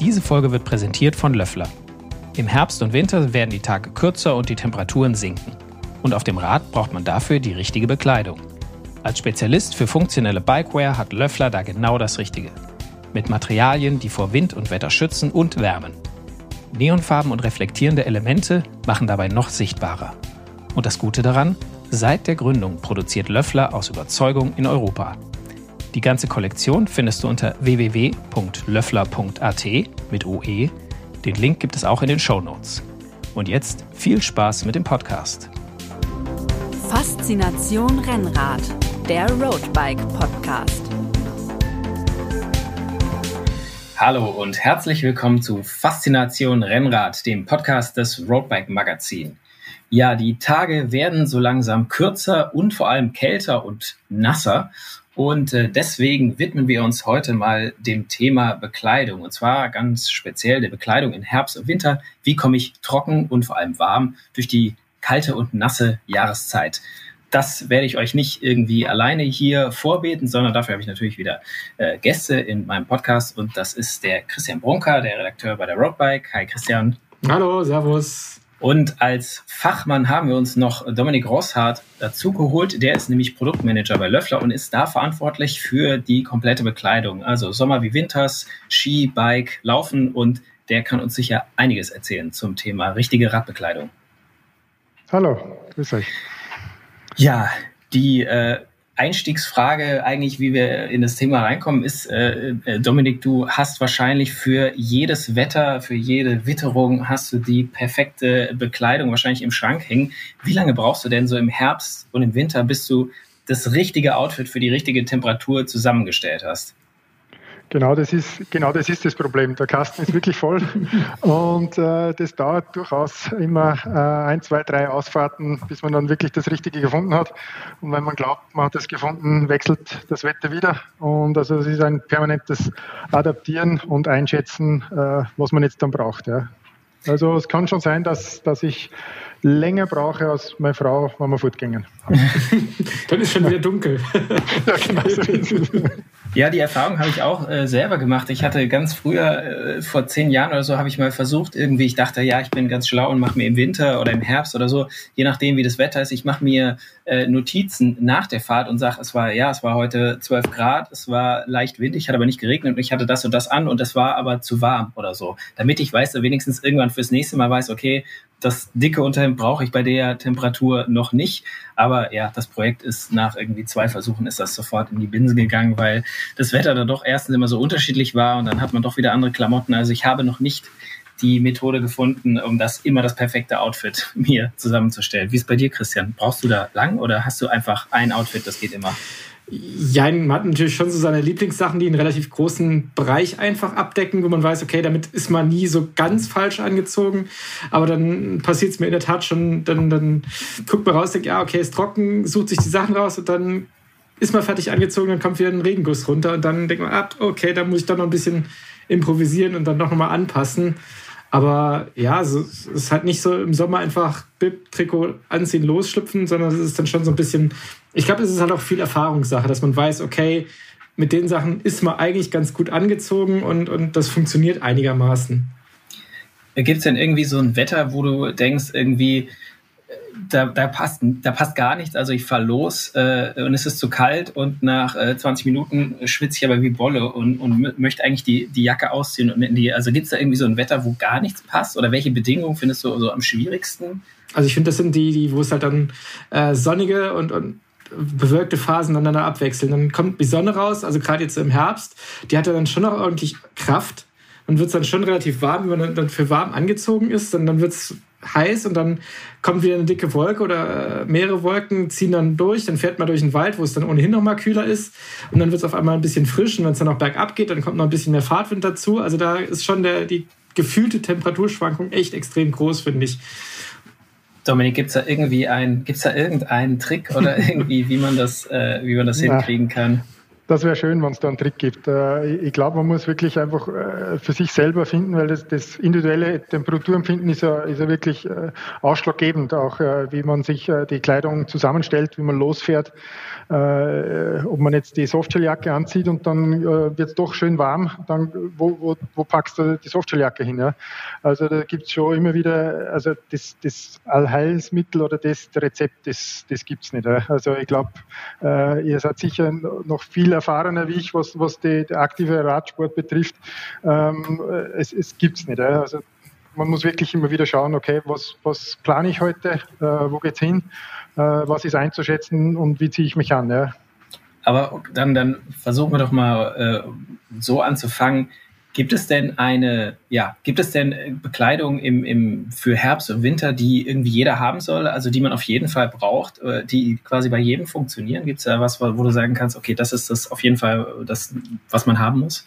Diese Folge wird präsentiert von Löffler. Im Herbst und Winter werden die Tage kürzer und die Temperaturen sinken. Und auf dem Rad braucht man dafür die richtige Bekleidung. Als Spezialist für funktionelle Bikewear hat Löffler da genau das Richtige. Mit Materialien, die vor Wind und Wetter schützen und wärmen. Neonfarben und reflektierende Elemente machen dabei noch sichtbarer. Und das Gute daran, seit der Gründung produziert Löffler aus Überzeugung in Europa. Die ganze Kollektion findest du unter www.löffler.at mit OE. Den Link gibt es auch in den Show Notes. Und jetzt viel Spaß mit dem Podcast. Faszination Rennrad, der Roadbike Podcast. Hallo und herzlich willkommen zu Faszination Rennrad, dem Podcast des Roadbike Magazin. Ja, die Tage werden so langsam kürzer und vor allem kälter und nasser. Und äh, deswegen widmen wir uns heute mal dem Thema Bekleidung. Und zwar ganz speziell der Bekleidung in Herbst und Winter. Wie komme ich trocken und vor allem warm durch die kalte und nasse Jahreszeit? Das werde ich euch nicht irgendwie alleine hier vorbeten, sondern dafür habe ich natürlich wieder äh, Gäste in meinem Podcast. Und das ist der Christian Brunker, der Redakteur bei der Roadbike. Hi Christian. Hallo, Servus. Und als Fachmann haben wir uns noch Dominik Rosshardt dazu geholt. Der ist nämlich Produktmanager bei Löffler und ist da verantwortlich für die komplette Bekleidung. Also Sommer wie Winters, Ski, Bike, Laufen und der kann uns sicher einiges erzählen zum Thema richtige Radbekleidung. Hallo, grüß euch. Ja, die äh, Einstiegsfrage eigentlich, wie wir in das Thema reinkommen, ist, äh, äh, Dominik, du hast wahrscheinlich für jedes Wetter, für jede Witterung hast du die perfekte Bekleidung wahrscheinlich im Schrank hängen. Wie lange brauchst du denn so im Herbst und im Winter, bis du das richtige Outfit für die richtige Temperatur zusammengestellt hast? Genau das ist, genau das ist das Problem. Der Kasten ist wirklich voll und äh, das dauert durchaus immer äh, ein, zwei, drei Ausfahrten, bis man dann wirklich das Richtige gefunden hat. Und wenn man glaubt, man hat es gefunden, wechselt das Wetter wieder. Und also es ist ein permanentes Adaptieren und Einschätzen, äh, was man jetzt dann braucht. Ja. Also es kann schon sein, dass, dass ich länger brauche als meine Frau, wenn wir fortgehen. dann ist schon wieder dunkel. ja, genau so ja, die Erfahrung habe ich auch äh, selber gemacht. Ich hatte ganz früher, äh, vor zehn Jahren oder so, habe ich mal versucht, irgendwie, ich dachte, ja, ich bin ganz schlau und mache mir im Winter oder im Herbst oder so, je nachdem, wie das Wetter ist, ich mache mir äh, Notizen nach der Fahrt und sage, es war, ja, es war heute 12 Grad, es war leicht windig, hat aber nicht geregnet und ich hatte das und das an und es war aber zu warm oder so. Damit ich weiß, wenigstens irgendwann fürs nächste Mal weiß, okay, das dicke Unterhemd brauche ich bei der Temperatur noch nicht. Aber ja, das Projekt ist nach irgendwie zwei Versuchen ist das sofort in die Binsen gegangen, weil das Wetter da doch erstens immer so unterschiedlich war und dann hat man doch wieder andere Klamotten. Also ich habe noch nicht die Methode gefunden, um das immer das perfekte Outfit mir zusammenzustellen. Wie ist bei dir, Christian? Brauchst du da lang oder hast du einfach ein Outfit, das geht immer? Ja, man hat natürlich schon so seine Lieblingssachen, die einen relativ großen Bereich einfach abdecken, wo man weiß, okay, damit ist man nie so ganz falsch angezogen. Aber dann passiert es mir in der Tat schon, dann, dann guckt man raus, denkt, ja, okay, ist trocken, sucht sich die Sachen raus und dann ist man fertig angezogen, dann kommt wieder ein Regenguss runter und dann denkt man, ah, okay, da muss ich dann noch ein bisschen improvisieren und dann noch mal anpassen. Aber ja, es ist halt nicht so im Sommer einfach Bib-Trikot anziehen, losschlüpfen, sondern es ist dann schon so ein bisschen, ich glaube, es ist halt auch viel Erfahrungssache, dass man weiß, okay, mit den Sachen ist man eigentlich ganz gut angezogen und, und das funktioniert einigermaßen. Gibt es denn irgendwie so ein Wetter, wo du denkst, irgendwie, da, da, passt, da passt gar nichts. Also ich fahre los äh, und es ist zu kalt und nach äh, 20 Minuten schwitze ich aber wie Bolle und, und möchte eigentlich die, die Jacke ausziehen. Und die, also gibt es da irgendwie so ein Wetter, wo gar nichts passt? Oder welche Bedingungen findest du so am schwierigsten? Also ich finde, das sind die, die wo es halt dann äh, sonnige und, und bewölkte Phasen aneinander abwechseln. Dann kommt die Sonne raus, also gerade jetzt im Herbst, die hat ja dann schon noch ordentlich Kraft und wird dann schon relativ warm, wenn man dann für warm angezogen ist. Und dann wird es heiß und dann kommt wieder eine dicke Wolke oder äh, mehrere Wolken ziehen dann durch, dann fährt man durch den Wald, wo es dann ohnehin noch mal kühler ist und dann wird es auf einmal ein bisschen frisch und wenn es dann auch bergab geht, dann kommt noch ein bisschen mehr Fahrtwind dazu. Also da ist schon der, die gefühlte Temperaturschwankung echt extrem groß, finde ich. Dominik, gibt es da irgendwie ein, gibt's da irgendeinen Trick oder irgendwie, wie man das, äh, wie man das hinkriegen kann? Das wäre schön, wenn es da einen Trick gibt. Äh, ich glaube, man muss wirklich einfach äh, für sich selber finden, weil das, das individuelle Temperaturempfinden ist ja, ist ja wirklich äh, ausschlaggebend, auch wie man sich die Kleidung zusammenstellt, wie man losfährt. Ob man jetzt die Softshelljacke anzieht und dann wird es doch schön warm, dann wo, wo, wo packst du die Softshelljacke hin? Ja? Also da gibt es schon immer wieder, also das, das Allheilsmittel oder das Rezept, das, das gibt es nicht. Ja? Also ich glaube, ihr seid sicher noch viel erfahrener wie ich, was, was die, der aktive Radsport betrifft. Ähm, es es gibt es nicht. Also man muss wirklich immer wieder schauen, okay, was, was plane ich heute, äh, wo es hin, äh, was ist einzuschätzen und wie ziehe ich mich an. Ja. Aber dann, dann versuchen wir doch mal äh, so anzufangen, Gibt es denn eine, ja, gibt es denn äh, Bekleidung im, im, für Herbst und Winter, die irgendwie jeder haben soll, also die man auf jeden Fall braucht, äh, die quasi bei jedem funktionieren? Gibt es da was, wo du sagen kannst, okay, das ist das auf jeden Fall das, was man haben muss?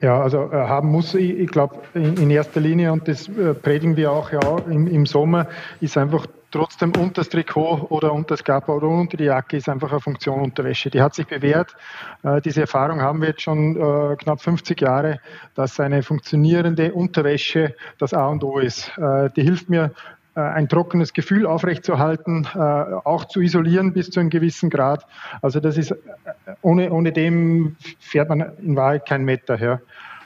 Ja, also äh, haben muss ich, ich glaube, in, in, erster Linie, und das äh, predigen wir auch ja im, im Sommer, ist einfach trotzdem unter das Trikot oder unter das Kappa oder unter die Jacke ist einfach eine Funktion Unterwäsche. Die hat sich bewährt. Äh, diese Erfahrung haben wir jetzt schon äh, knapp 50 Jahre, dass eine funktionierende Unterwäsche das A und O ist. Äh, die hilft mir ein trockenes Gefühl aufrechtzuerhalten, auch zu isolieren bis zu einem gewissen Grad. Also das ist, ohne, ohne dem fährt man in Wahrheit kein Meter her.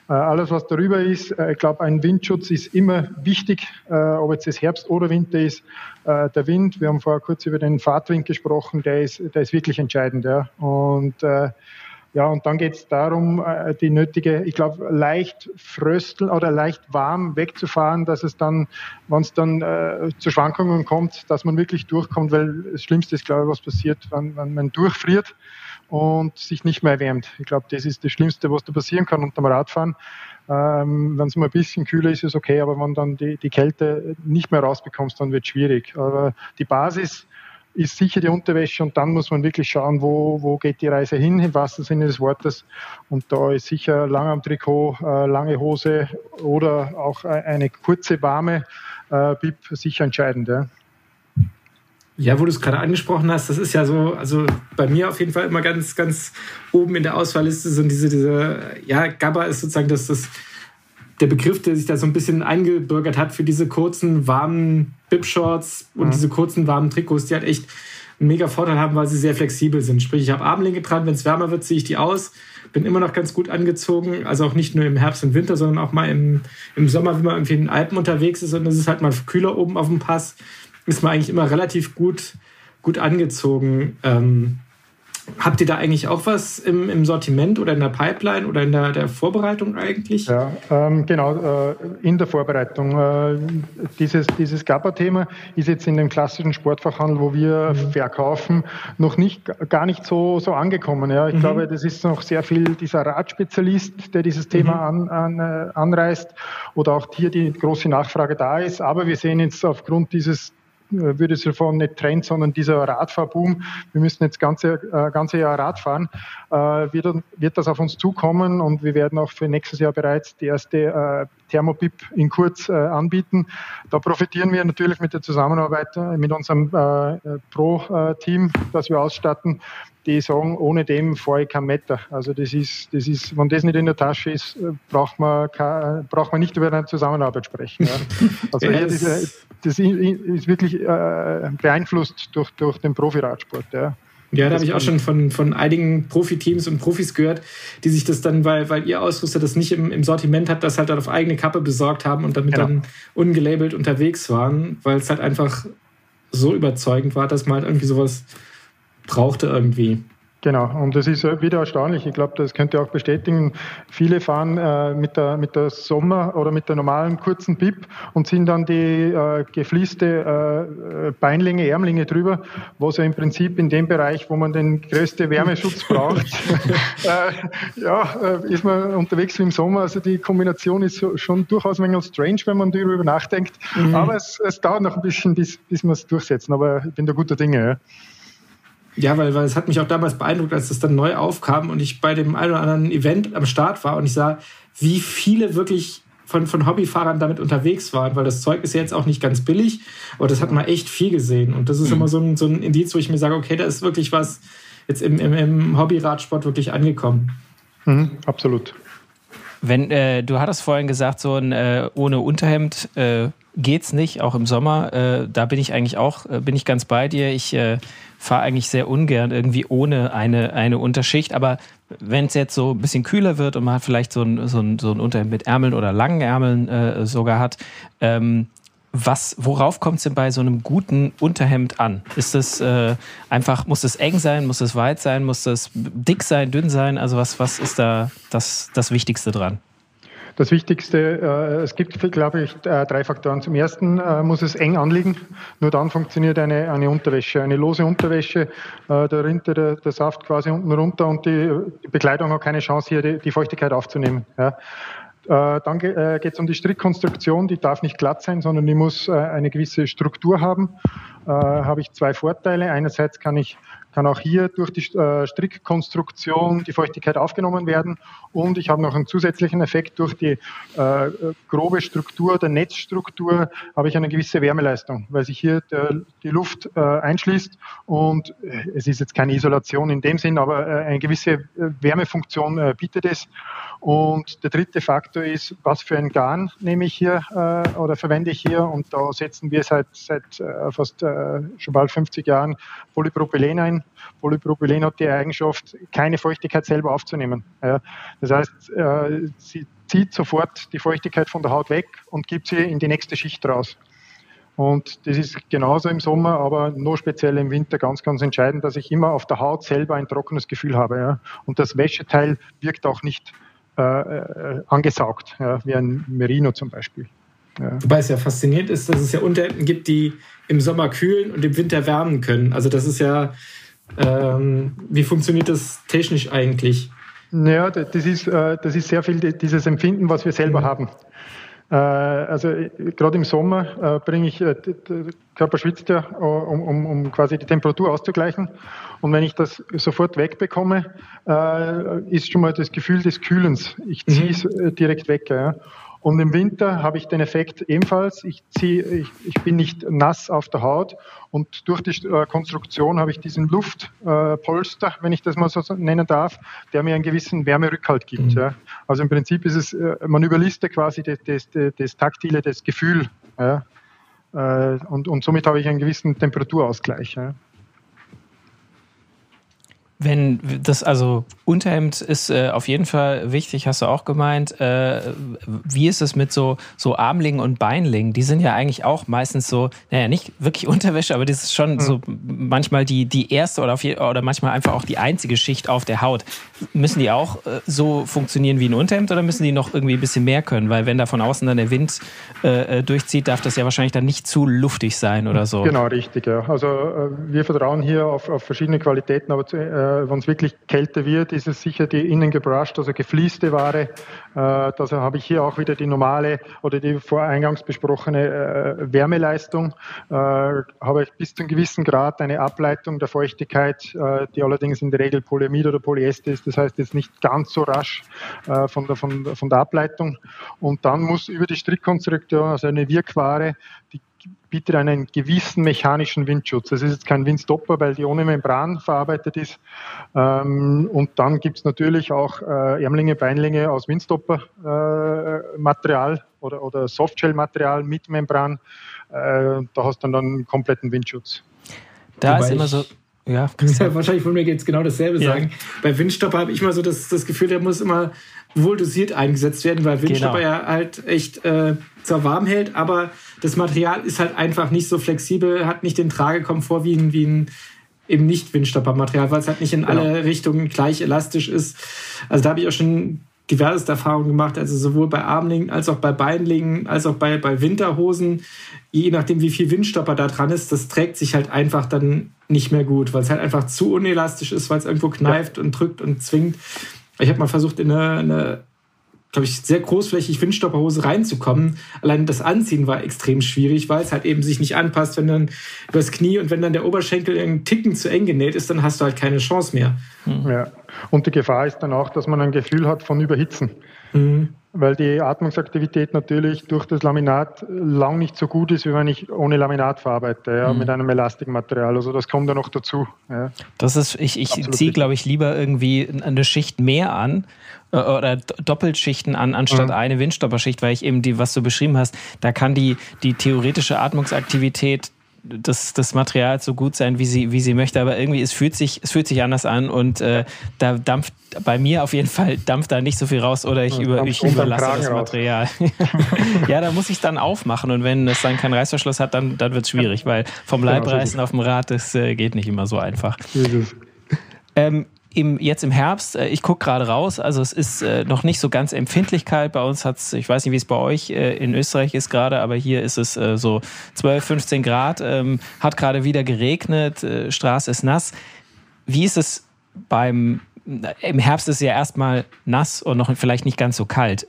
Äh, alles, was darüber ist, äh, ich glaube, ein Windschutz ist immer wichtig, äh, ob jetzt es Herbst oder Winter ist. Der Wind, wir haben vorher kurz über den Fahrtwind gesprochen, der ist, der ist wirklich entscheidend. Ja. Und ja, und dann geht es darum, die nötige, ich glaube, leicht frösteln oder leicht warm wegzufahren, dass es dann, wenn es dann äh, zu Schwankungen kommt, dass man wirklich durchkommt, weil das Schlimmste ist, glaube ich, was passiert, wenn, wenn man durchfriert und sich nicht mehr erwärmt. Ich glaube, das ist das Schlimmste, was da passieren kann unterm Radfahren. Ähm, wenn es mal ein bisschen kühler ist, ist es okay, aber wenn dann die, die Kälte nicht mehr rausbekommst, dann wird es schwierig. Aber die Basis ist sicher die Unterwäsche und dann muss man wirklich schauen, wo, wo geht die Reise hin, im wahrsten Sinne des Wortes. Und da ist sicher lang am Trikot, äh, lange Hose oder auch eine kurze, warme äh, Bib sicher entscheidend. Ja. Ja, wo du es gerade angesprochen hast, das ist ja so, also bei mir auf jeden Fall immer ganz, ganz oben in der Auswahlliste sind diese, diese, ja, Gabba ist sozusagen das, das, der Begriff, der sich da so ein bisschen eingebürgert hat für diese kurzen, warmen Bib-Shorts und mhm. diese kurzen, warmen Trikots, die halt echt einen mega Vorteil haben, weil sie sehr flexibel sind. Sprich, ich habe Armlinge dran, wenn es wärmer wird, ziehe ich die aus, bin immer noch ganz gut angezogen, also auch nicht nur im Herbst und Winter, sondern auch mal im, im Sommer, wenn man irgendwie in den Alpen unterwegs ist und es ist halt mal kühler oben auf dem Pass ist man eigentlich immer relativ gut, gut angezogen. Ähm, Habt ihr da eigentlich auch was im, im, Sortiment oder in der Pipeline oder in der, der Vorbereitung eigentlich? Ja, ähm, genau, äh, in der Vorbereitung. Äh, dieses dieses GABA-Thema ist jetzt in dem klassischen Sportfachhandel, wo wir mhm. verkaufen, noch nicht gar nicht so, so angekommen. Ja. Ich mhm. glaube, das ist noch sehr viel dieser Radspezialist, der dieses Thema mhm. an, an, äh, anreißt oder auch hier die große Nachfrage da ist. Aber wir sehen jetzt aufgrund dieses äh, würde es davon nicht Trend, sondern dieser Radfahrboom, wir müssen jetzt ganze, äh, ganze Jahr Rad fahren, äh, wird, wird das auf uns zukommen und wir werden auch für nächstes Jahr bereits die erste äh, Thermobip in Kurz anbieten. Da profitieren wir natürlich mit der Zusammenarbeit mit unserem Pro-Team, das wir ausstatten, die sagen, ohne dem fahre ich kein Meter. Also das ist, das ist, wenn das nicht in der Tasche ist, braucht man, kein, braucht man nicht über eine Zusammenarbeit sprechen. Ja. Also das, das, ist wirklich äh, beeinflusst durch, durch den Profiradsport. Ja. Ja, da habe ich auch schon von, von einigen Profiteams und Profis gehört, die sich das dann, weil, weil ihr Ausrüster das nicht im, im Sortiment hat, das halt dann auf eigene Kappe besorgt haben und damit genau. dann ungelabelt unterwegs waren, weil es halt einfach so überzeugend war, dass man halt irgendwie sowas brauchte irgendwie. Genau, und das ist wieder erstaunlich. Ich glaube, das könnt ihr auch bestätigen. Viele fahren äh, mit, der, mit der Sommer- oder mit der normalen kurzen Bib und ziehen dann die äh, gefließte äh, Beinlinge, Ärmlinge drüber, was ja im Prinzip in dem Bereich, wo man den größten Wärmeschutz braucht, äh, ja, äh, ist man unterwegs wie im Sommer. Also die Kombination ist schon durchaus ein wenig strange, wenn man darüber nachdenkt. Mhm. Aber es, es, dauert noch ein bisschen, bis, bis wir es durchsetzen. Aber ich bin da guter Dinge. Ja. Ja, weil, weil es hat mich auch damals beeindruckt, als das dann neu aufkam und ich bei dem einen oder anderen Event am Start war und ich sah, wie viele wirklich von, von Hobbyfahrern damit unterwegs waren, weil das Zeug ist ja jetzt auch nicht ganz billig, aber das hat man echt viel gesehen. Und das ist mhm. immer so ein, so ein Indiz, wo ich mir sage, okay, da ist wirklich was jetzt im, im, im Hobbyradsport wirklich angekommen. Mhm, absolut. Wenn äh, du hattest vorhin gesagt, so ein äh, ohne Unterhemd äh, geht's nicht, auch im Sommer. Äh, da bin ich eigentlich auch, äh, bin ich ganz bei dir. Ich äh, fahre eigentlich sehr ungern irgendwie ohne eine, eine Unterschicht. Aber wenn es jetzt so ein bisschen kühler wird und man hat vielleicht so ein, so ein, so ein Unterhemd mit Ärmeln oder langen Ärmeln äh, sogar hat, ähm, was, worauf kommt es denn bei so einem guten Unterhemd an? Ist es äh, einfach, muss es eng sein, muss es weit sein, muss es dick sein, dünn sein? Also was, was ist da das, das Wichtigste dran? Das Wichtigste, äh, es gibt, glaube ich, äh, drei Faktoren. Zum ersten äh, muss es eng anliegen. Nur dann funktioniert eine, eine Unterwäsche. Eine lose Unterwäsche, da rinnt der, der, Saft quasi unten runter und die, die Bekleidung hat keine Chance, hier die, die Feuchtigkeit aufzunehmen. Ja. Dann geht es um die Strickkonstruktion, die darf nicht glatt sein, sondern die muss eine gewisse Struktur haben. Habe ich zwei Vorteile. Einerseits kann ich kann auch hier durch die Strickkonstruktion die Feuchtigkeit aufgenommen werden. Und ich habe noch einen zusätzlichen Effekt. Durch die äh, grobe Struktur der Netzstruktur habe ich eine gewisse Wärmeleistung, weil sich hier der, die Luft äh, einschließt und es ist jetzt keine Isolation in dem Sinn, aber äh, eine gewisse Wärmefunktion bietet es und der dritte Faktor ist, was für ein Garn nehme ich hier äh, oder verwende ich hier. Und da setzen wir seit, seit äh, fast äh, schon bald 50 Jahren Polypropylen ein. Polypropylen hat die Eigenschaft, keine Feuchtigkeit selber aufzunehmen. Ja. Das heißt, äh, sie zieht sofort die Feuchtigkeit von der Haut weg und gibt sie in die nächste Schicht raus. Und das ist genauso im Sommer, aber nur speziell im Winter ganz, ganz entscheidend, dass ich immer auf der Haut selber ein trockenes Gefühl habe. Ja. Und das Wäscheteil wirkt auch nicht äh, äh, angesaugt, ja, wie ein Merino zum Beispiel. Ja. Wobei es ja faszinierend ist, dass es ja Unterhemden gibt, die im Sommer kühlen und im Winter wärmen können. Also das ist ja, ähm, wie funktioniert das technisch eigentlich? Ja, das ist, äh, das ist sehr viel dieses Empfinden, was wir selber mhm. haben. Äh, also gerade im Sommer bringe ich, der Körper schwitzt ja, um, um, um quasi die Temperatur auszugleichen. Und wenn ich das sofort wegbekomme, äh, ist schon mal das Gefühl des Kühlens. Ich ziehe es mhm. Äh, direkt weg. Ja. Und im Winter habe ich den Effekt ebenfalls. Ich, ziehe, ich, ich bin nicht nass auf der Haut und durch die äh, Konstruktion habe ich diesen Luftpolster, äh, wenn ich das mal so nennen darf, der mir einen gewissen Wärmerückhalt gibt. Mhm. Ja. Also im Prinzip ist es, äh, man überlistet quasi das, das, das Taktile, das Gefühl. Ja. Äh, und, und somit habe ich einen gewissen Temperaturausgleich. Ja. Wenn das, also Unterhemd ist äh, auf jeden Fall wichtig, hast du auch gemeint. Äh, wie ist es mit so, so Armlingen und Beinlingen? Die sind ja eigentlich auch meistens so, naja, nicht wirklich Unterwäsche, aber das ist schon mhm. so manchmal die, die erste oder, auf je, oder manchmal einfach auch die einzige Schicht auf der Haut. Müssen die auch äh, so funktionieren wie ein Unterhemd oder müssen die noch irgendwie ein bisschen mehr können? Weil wenn da von außen dann der Wind äh, äh, durchzieht, darf das ja wahrscheinlich dann nicht zu luftig sein oder so. Genau, richtig. Ja. Also äh, wir vertrauen hier auf, auf verschiedene Qualitäten, aber zu, äh, wenn es wirklich kälter wird, ist es sicher die innen gebrushed, also gefließte Ware. Äh, also habe ich hier auch wieder die normale oder die voreingangs besprochene äh, Wärmeleistung. Äh, habe ich bis zu einem gewissen Grad eine Ableitung der Feuchtigkeit, äh, die allerdings in der Regel Polyamid oder Polyester ist. Das heißt jetzt nicht ganz so rasch äh, von, der, von, von der Ableitung. Und dann muss über die Strickkonstruktion, also eine Wirkware, die bietet einen gewissen mechanischen Windschutz. Das ist jetzt kein Windstopper, weil die ohne Membran verarbeitet ist. Ähm, und dann gibt es natürlich auch äh, Ärmlinge, Beinlinge aus Windstopper-Material äh, oder, oder Softshell-Material mit Membran. Äh, da hast du dann einen kompletten Windschutz. Da Wobei ist immer so. Ja, ja, wahrscheinlich von mir geht es genau dasselbe ja. sagen. Bei Windstopper habe ich immer so das, das Gefühl, der muss immer wohl dosiert eingesetzt werden, weil Windstopper genau. ja halt echt äh, zwar warm hält, aber das Material ist halt einfach nicht so flexibel, hat nicht den Tragekomfort wie ein, wie ein eben nicht Windstoppermaterial, weil es halt nicht in genau. alle Richtungen gleich elastisch ist. Also da habe ich auch schon diverse Erfahrungen gemacht, also sowohl bei Armlingen als auch bei Beinlingen, als auch bei, bei Winterhosen. Je nachdem, wie viel Windstopper da dran ist, das trägt sich halt einfach dann nicht mehr gut, weil es halt einfach zu unelastisch ist, weil es irgendwo kneift ja. und drückt und zwingt. Ich habe mal versucht, in eine, eine glaube ich, sehr großflächig Windstopperhose reinzukommen. Allein das Anziehen war extrem schwierig, weil es halt eben sich nicht anpasst, wenn dann übers Knie und wenn dann der Oberschenkel einen Ticken zu eng genäht ist, dann hast du halt keine Chance mehr. Ja. Und die Gefahr ist dann auch, dass man ein Gefühl hat von Überhitzen. Mhm. Weil die Atmungsaktivität natürlich durch das Laminat lang nicht so gut ist, wie wenn ich ohne Laminat verarbeite, ja, mhm. mit einem Elastikmaterial. Also das kommt da noch dazu. Ja. Das ist, ich, ich ziehe, glaube ich, lieber irgendwie eine Schicht mehr an äh, oder Doppelschichten an, anstatt mhm. eine Windstopperschicht, weil ich eben die, was du beschrieben hast, da kann die, die theoretische Atmungsaktivität des, des Materials so gut sein, wie sie, wie sie möchte, aber irgendwie es fühlt sich, es fühlt sich anders an und äh, da dampft bei mir auf jeden Fall dampft da nicht so viel raus oder ich, über, ich überlasse das Material. ja, da muss ich dann aufmachen und wenn es dann keinen Reißverschluss hat, dann, dann wird es schwierig, weil vom Leibreißen auf dem Rad, das äh, geht nicht immer so einfach. Ähm, im, jetzt im Herbst, äh, ich gucke gerade raus, also es ist äh, noch nicht so ganz empfindlich kalt. Bei uns hat es, ich weiß nicht, wie es bei euch äh, in Österreich ist gerade, aber hier ist es äh, so 12, 15 Grad, ähm, hat gerade wieder geregnet, Straße ist nass. Wie ist es beim, im Herbst ist es ja erstmal nass und noch vielleicht nicht ganz so kalt.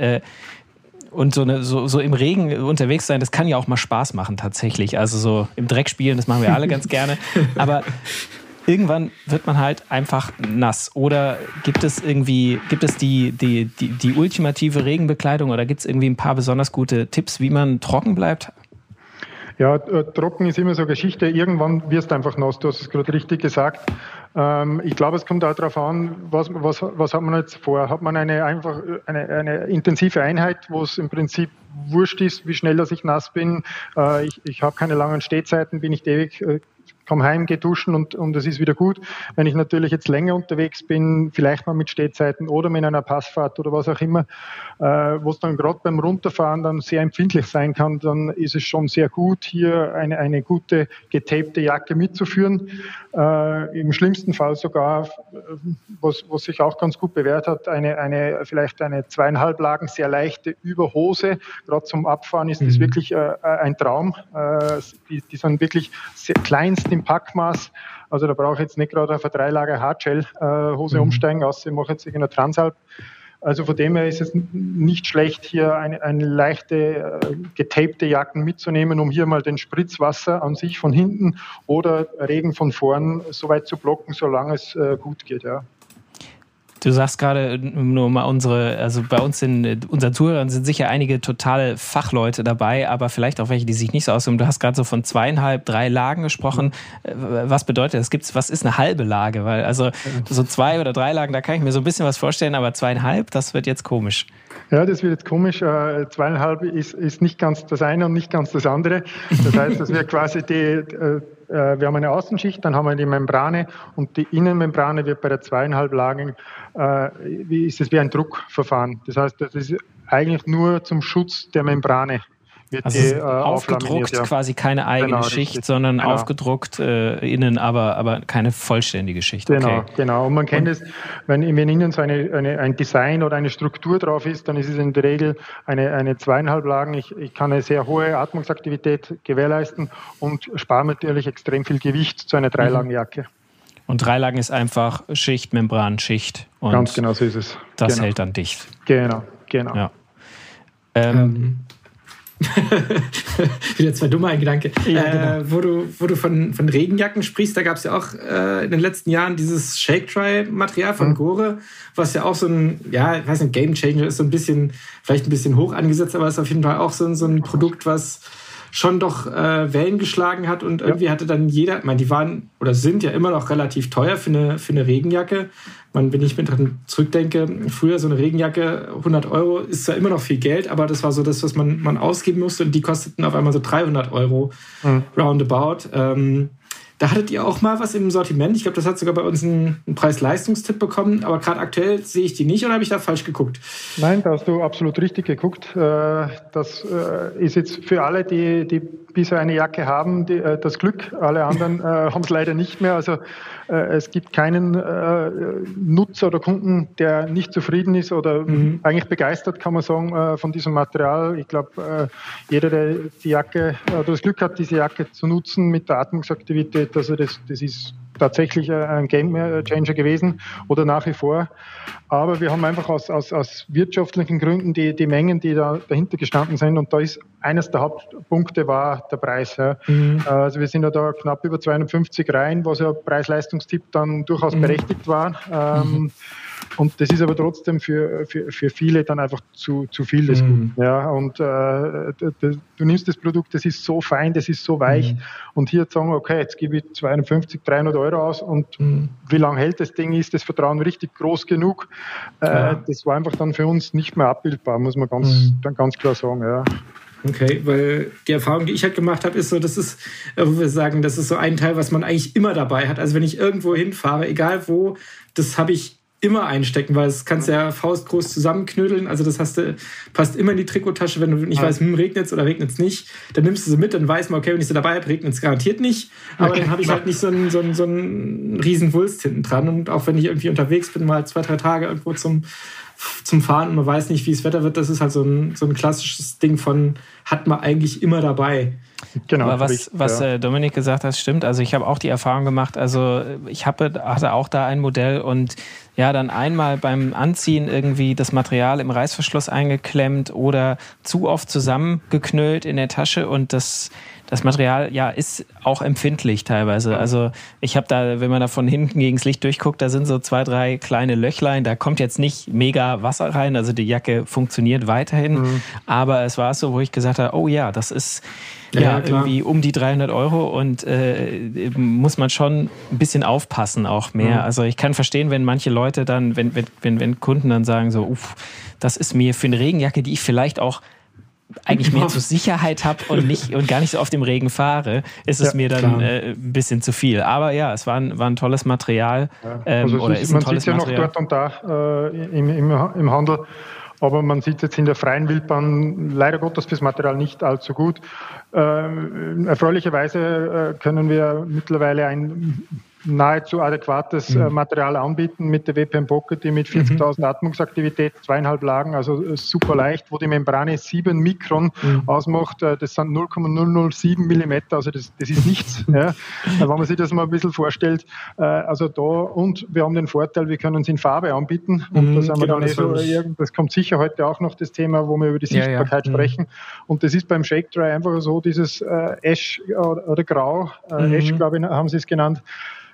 Und so, eine, so, so im Regen unterwegs sein, das kann ja auch mal Spaß machen tatsächlich. Also so im Dreck spielen, das machen wir alle ganz gerne. Aber irgendwann wird man halt einfach nass. Oder gibt es irgendwie, gibt es die, die, die, die ultimative Regenbekleidung oder gibt es irgendwie ein paar besonders gute Tipps, wie man trocken bleibt? Ja, äh, trocken ist immer so Geschichte. Irgendwann wirst du einfach nass. Du hast es gerade richtig gesagt. Ähm, ich glaube, es kommt auch darauf an, was, was, was hat man jetzt vor? Hat man eine einfach eine, eine intensive Einheit, wo es im Prinzip wurscht ist, wie schnell dass ich nass bin. Äh, ich ich habe keine langen Stehzeiten, bin ich ewig äh, komme heim, gehe duschen und, und es ist wieder gut. Wenn ich natürlich jetzt länger unterwegs bin, vielleicht mal mit Stehzeiten oder mit einer Passfahrt oder was auch immer, äh, wo es dann gerade beim Runterfahren dann sehr empfindlich sein kann, dann ist es schon sehr gut, hier eine, eine gute getapte Jacke mitzuführen. Äh, Im schlimmsten Fall sogar, was, was sich auch ganz gut bewährt hat, eine, eine vielleicht eine zweieinhalb Lagen sehr leichte Überhose. Gerade zum Abfahren ist das mhm. wirklich äh, ein Traum. Äh, die, die sind wirklich sehr kleinst im Packmaß. Also da brauche ich jetzt nicht gerade auf eine Dreilager Hardshell-Hose äh, mhm. umsteigen, außer ich mache jetzt irgendeine Transalp. Also von dem her ist es nicht schlecht, hier eine, eine leichte äh, getapte Jacken mitzunehmen, um hier mal den Spritzwasser an sich von hinten oder Regen von vorn so weit zu blocken, solange es äh, gut geht. Ja. Du sagst gerade nur mal unsere, also bei uns sind, unseren Zuhörern sind sicher einige totale Fachleute dabei, aber vielleicht auch welche, die sich nicht so auskennen. Du hast gerade so von zweieinhalb, drei Lagen gesprochen. Äh, was bedeutet das? Gibt's, was ist eine halbe Lage? Weil also so zwei oder drei Lagen, da kann ich mir so ein bisschen was vorstellen, aber zweieinhalb, das wird jetzt komisch. Ja, das wird jetzt komisch. Äh, zweieinhalb ist, ist nicht ganz das eine und nicht ganz das andere. Das heißt, dass wir quasi die, äh, wir haben eine Außenschicht, dann haben wir die Membrane und die Innenmembrane wird bei der zweieinhalb Lagen, äh, ist es wie ein Druckverfahren. Das heißt, das ist eigentlich nur zum Schutz der Membrane wird also die, äh, aufgedruckt, ja. quasi keine eigene genau, Schicht, richtig. sondern genau. aufgedruckt äh, innen, aber, aber keine vollständige Schicht. Genau, okay. genau. Und man kennt es, wenn, wenn innen so eine, eine, ein Design oder eine Struktur drauf ist, dann ist es in der Regel eine, eine zweieinhalb Lagen. Ich, ich kann eine sehr hohe Atmungsaktivität gewährleisten und spare natürlich extrem viel Gewicht zu einer Dreilagenjacke. Mhm. Und Dreilagen ist einfach Schicht, Membran, Schicht. Und Ganz genau so ist es. Das genau. hält dann dicht. Genau, genau. Ja. Ähm, ähm Wieder zwei dumme Gedanke. Ja, äh, genau. wo du, wo du von, von Regenjacken sprichst, da gab es ja auch äh, in den letzten Jahren dieses Shake-Try-Material von mhm. Gore, was ja auch so ein, ja, ich weiß nicht, Game Changer ist so ein bisschen, vielleicht ein bisschen hoch angesetzt, aber ist auf jeden Fall auch so, so ein Produkt, was schon doch äh, Wellen geschlagen hat und irgendwie ja. hatte dann jeder, ich meine, die waren oder sind ja immer noch relativ teuer für eine, für eine Regenjacke. Man, wenn ich mir dran zurückdenke, früher so eine Regenjacke, 100 Euro, ist zwar immer noch viel Geld, aber das war so das, was man, man ausgeben musste und die kosteten auf einmal so 300 Euro mhm. roundabout. Ähm, da hattet ihr auch mal was im Sortiment. Ich glaube, das hat sogar bei uns einen, Preis-Leistungstipp bekommen. Aber gerade aktuell sehe ich die nicht oder habe ich da falsch geguckt? Nein, da hast du absolut richtig geguckt. Äh, das äh, ist jetzt für alle, die, die bisher eine Jacke haben, die, äh, das Glück. Alle anderen haben es leider nicht mehr. Also es gibt keinen Nutzer oder Kunden, der nicht zufrieden ist oder mhm. eigentlich begeistert, kann man sagen, von diesem Material. Ich glaube, jeder, der die Jacke oder das Glück hat, diese Jacke zu nutzen mit der Atmungsaktivität, also das, das ist tatsächlich ein Game Changer gewesen oder nach wie vor. Aber wir haben einfach aus, aus, aus wirtschaftlichen Gründen die, die Mengen, die da dahinter gestanden sind. Und da ist eines der Hauptpunkte war der Preis. Ja. Mhm. Also wir sind ja da knapp über 250 rein, was ja Preis-Leistungstipp dann durchaus mhm. berechtigt war. Ähm, mhm Und das ist aber trotzdem für, für, für viele dann einfach zu, zu viel des mhm. Guten. Ja, und äh, du, nimmst das Produkt, das ist so fein, das ist so weich. Mhm. Und hier zu sagen, okay, jetzt gebe ich 250, 300 Euro aus und mhm. wie lange hält das Ding, ist das Vertrauen richtig groß genug? Äh, ja. Das war einfach dann für uns nicht mehr abbildbar, muss man ganz, mhm. dann ganz klar sagen. Ja. Okay, weil die Erfahrung, die ich halt gemacht habe, ist so, das ist, äh, wo wir sagen, das ist so ein Teil, was man eigentlich immer dabei hat. Also wenn ich irgendwo hinfahre, egal wo, das habe ich immer einstecken, weil es kannst ja faustgroß zusammenknödeln. Also das hast du, passt immer in die Trikottasche, wenn du nicht ja. weißt, hm, regnet es oder regnet es nicht. Dann nimmst du sie mit, dann weiß man, okay, wenn ich sie dabei habe, regnet es garantiert nicht. Aber okay. dann habe ich halt nicht so einen, so, einen, so einen riesen Wulst hinten dran. Und auch wenn ich irgendwie unterwegs bin, mal zwei, drei Tage irgendwo zum zum Fahren und man weiß nicht, wie das Wetter wird. Das ist halt so ein, so ein klassisches Ding von, hat man eigentlich immer dabei. Genau. Aber was, was ja. Äh, Dominik gesagt hat, stimmt. Also ich habe auch die Erfahrung gemacht, also ich habe, hatte auch da ein Modell und ja, dann einmal beim Anziehen irgendwie das Material im Reißverschluss eingeklemmt oder zu oft zusammengeknüllt in der Tasche und das das Material ja ist auch empfindlich teilweise. Also ich habe da, wenn man da von hinten gegen das Licht durchguckt, da sind so zwei, drei kleine Löchlein. Da kommt jetzt nicht mega Wasser rein. Also die Jacke funktioniert weiterhin. Mhm. Aber es war so, wo ich gesagt habe, oh ja, das ist ja, ja irgendwie um die 300 Euro und äh, muss man schon ein bisschen aufpassen auch mehr. Mhm. Also ich kann verstehen, wenn manche Leute dann, wenn, wenn, wenn Kunden dann sagen so, uff, das ist mir für eine Regenjacke, die ich vielleicht auch eigentlich mehr zur Sicherheit habe und nicht und gar nicht so auf dem Regen fahre, ist es ja, mir dann äh, ein bisschen zu viel. Aber ja, es war ein, war ein tolles Material. Ja. Ähm, also ist, ist man sieht ja noch dort und da äh, im, im, im Handel. Aber man sieht jetzt in der freien Wildbahn leider Gottes fürs Material nicht allzu gut. Äh, erfreulicherweise äh, können wir mittlerweile ein nahezu adäquates äh, mhm. Material anbieten mit der WPM Pocket, die mit 40.000 mhm. Atmungsaktivität, zweieinhalb Lagen, also äh, super leicht, wo die Membrane 7 Mikron mhm. ausmacht. Äh, das sind 0,007 Millimeter, also das, das ist nichts. ja. Wenn man sich das mal ein bisschen vorstellt, also da und wir haben den Vorteil, wir können es in Farbe anbieten und mhm, das genau, wir dann eh so, das kommt sicher heute auch noch das Thema, wo wir über die Sichtbarkeit ja, ja. sprechen. Und das ist beim Shake Dry einfach so, dieses äh, Ash oder, oder Grau, äh, Ash, mhm. glaube ich, haben sie es genannt,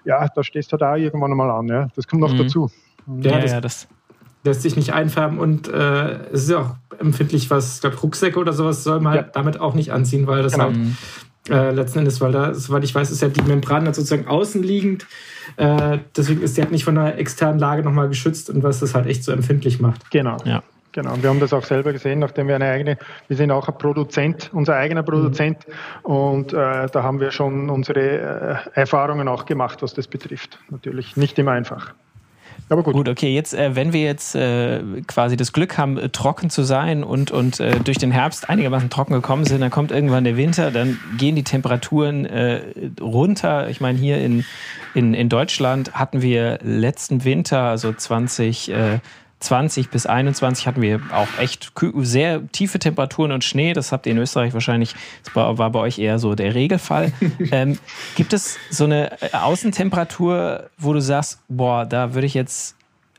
ja, da stehst du da irgendwann mal an. Ja. Das kommt noch mhm. dazu. Ja, das, ja, das lässt sich nicht einfärben und äh, es ist ja auch empfindlich, was, ich glaube, Rucksäcke oder sowas soll man ja. halt damit auch nicht anziehen, weil das genau. halt äh, letzten Endes, weil da, soweit ich weiß, ist ja die Membran halt sozusagen außenliegend. Äh, deswegen ist die halt nicht von der externen Lage nochmal geschützt und was das halt echt so empfindlich macht. Genau. Ja. Genau, und wir haben das auch selber gesehen, nachdem wir eine eigene, wir sind auch ein Produzent, unser eigener Produzent mhm. und äh, da haben wir schon unsere äh, Erfahrungen auch gemacht, was das betrifft. Natürlich nicht immer einfach. Aber gut. Gut, okay, jetzt, äh, wenn wir jetzt äh, quasi das Glück haben, äh, trocken zu sein und, und äh, durch den Herbst einigermaßen trocken gekommen sind, dann kommt irgendwann der Winter, dann gehen die Temperaturen äh, runter. Ich meine, hier in, in, in Deutschland hatten wir letzten Winter, also 20, 20 bis 21 hatten wir auch echt sehr tiefe Temperaturen und Schnee. Das habt ihr in Österreich wahrscheinlich, das war bei euch eher so der Regelfall. ähm, gibt es so eine äh, Außentemperatur, wo du sagst, boah, da würde ich jetzt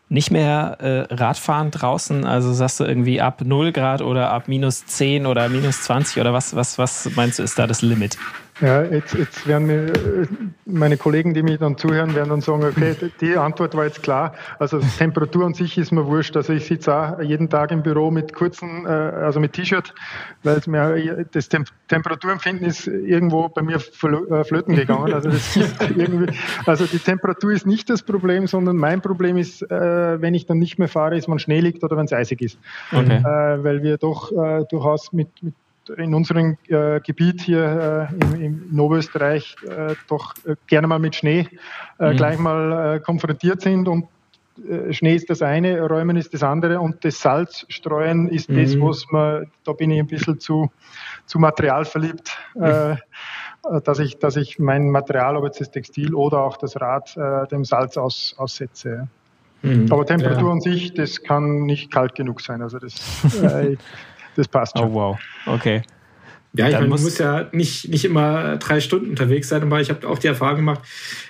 nicht mehr äh, Radfahren draußen? Also sagst du irgendwie ab 0 Grad oder ab minus 10 oder minus 20 oder was, was, was meinst du, ist da das Limit? Ja, jetzt, jetzt werden mir äh, meine Kollegen, die mich dann zuhören, werden dann sagen, okay, die Antwort war jetzt klar. Also Temperatur an sich ist mir wurscht. Also ich sitze auch jeden Tag im Büro mit kurzen, äh, also mit T-Shirt, weil es mir das Tem Temperaturempfinden ist irgendwo bei mir äh, flöten gegangen. Also das ist irgendwie, also die Temperatur ist nicht das Problem, sondern mein Problem ist, wenn ich dann nicht mehr fahre, ist, wenn Schnee liegt oder wenn es eisig ist. Okay. weil wir doch durchaus mit, mit in unserem äh, Gebiet hier äh, im, im Nordösterreich äh, doch äh, gerne mal mit Schnee äh, mhm. gleich mal äh, konfrontiert sind und Schnee ist das eine, Räumen ist das andere und das Salzstreuen ist mhm. das, was man, da bin ich ein bisschen zu, zu Material verliebt, mhm. dass, ich, dass ich mein Material, ob jetzt das Textil oder auch das Rad, dem Salz aus, aussetze. Mhm. Aber Temperatur ja. an sich, das kann nicht kalt genug sein. Also das, Das passt schon. Oh, wow. Okay. Ja, ich meine, muss, muss ja nicht, nicht immer drei Stunden unterwegs sein, aber ich habe auch die Erfahrung gemacht,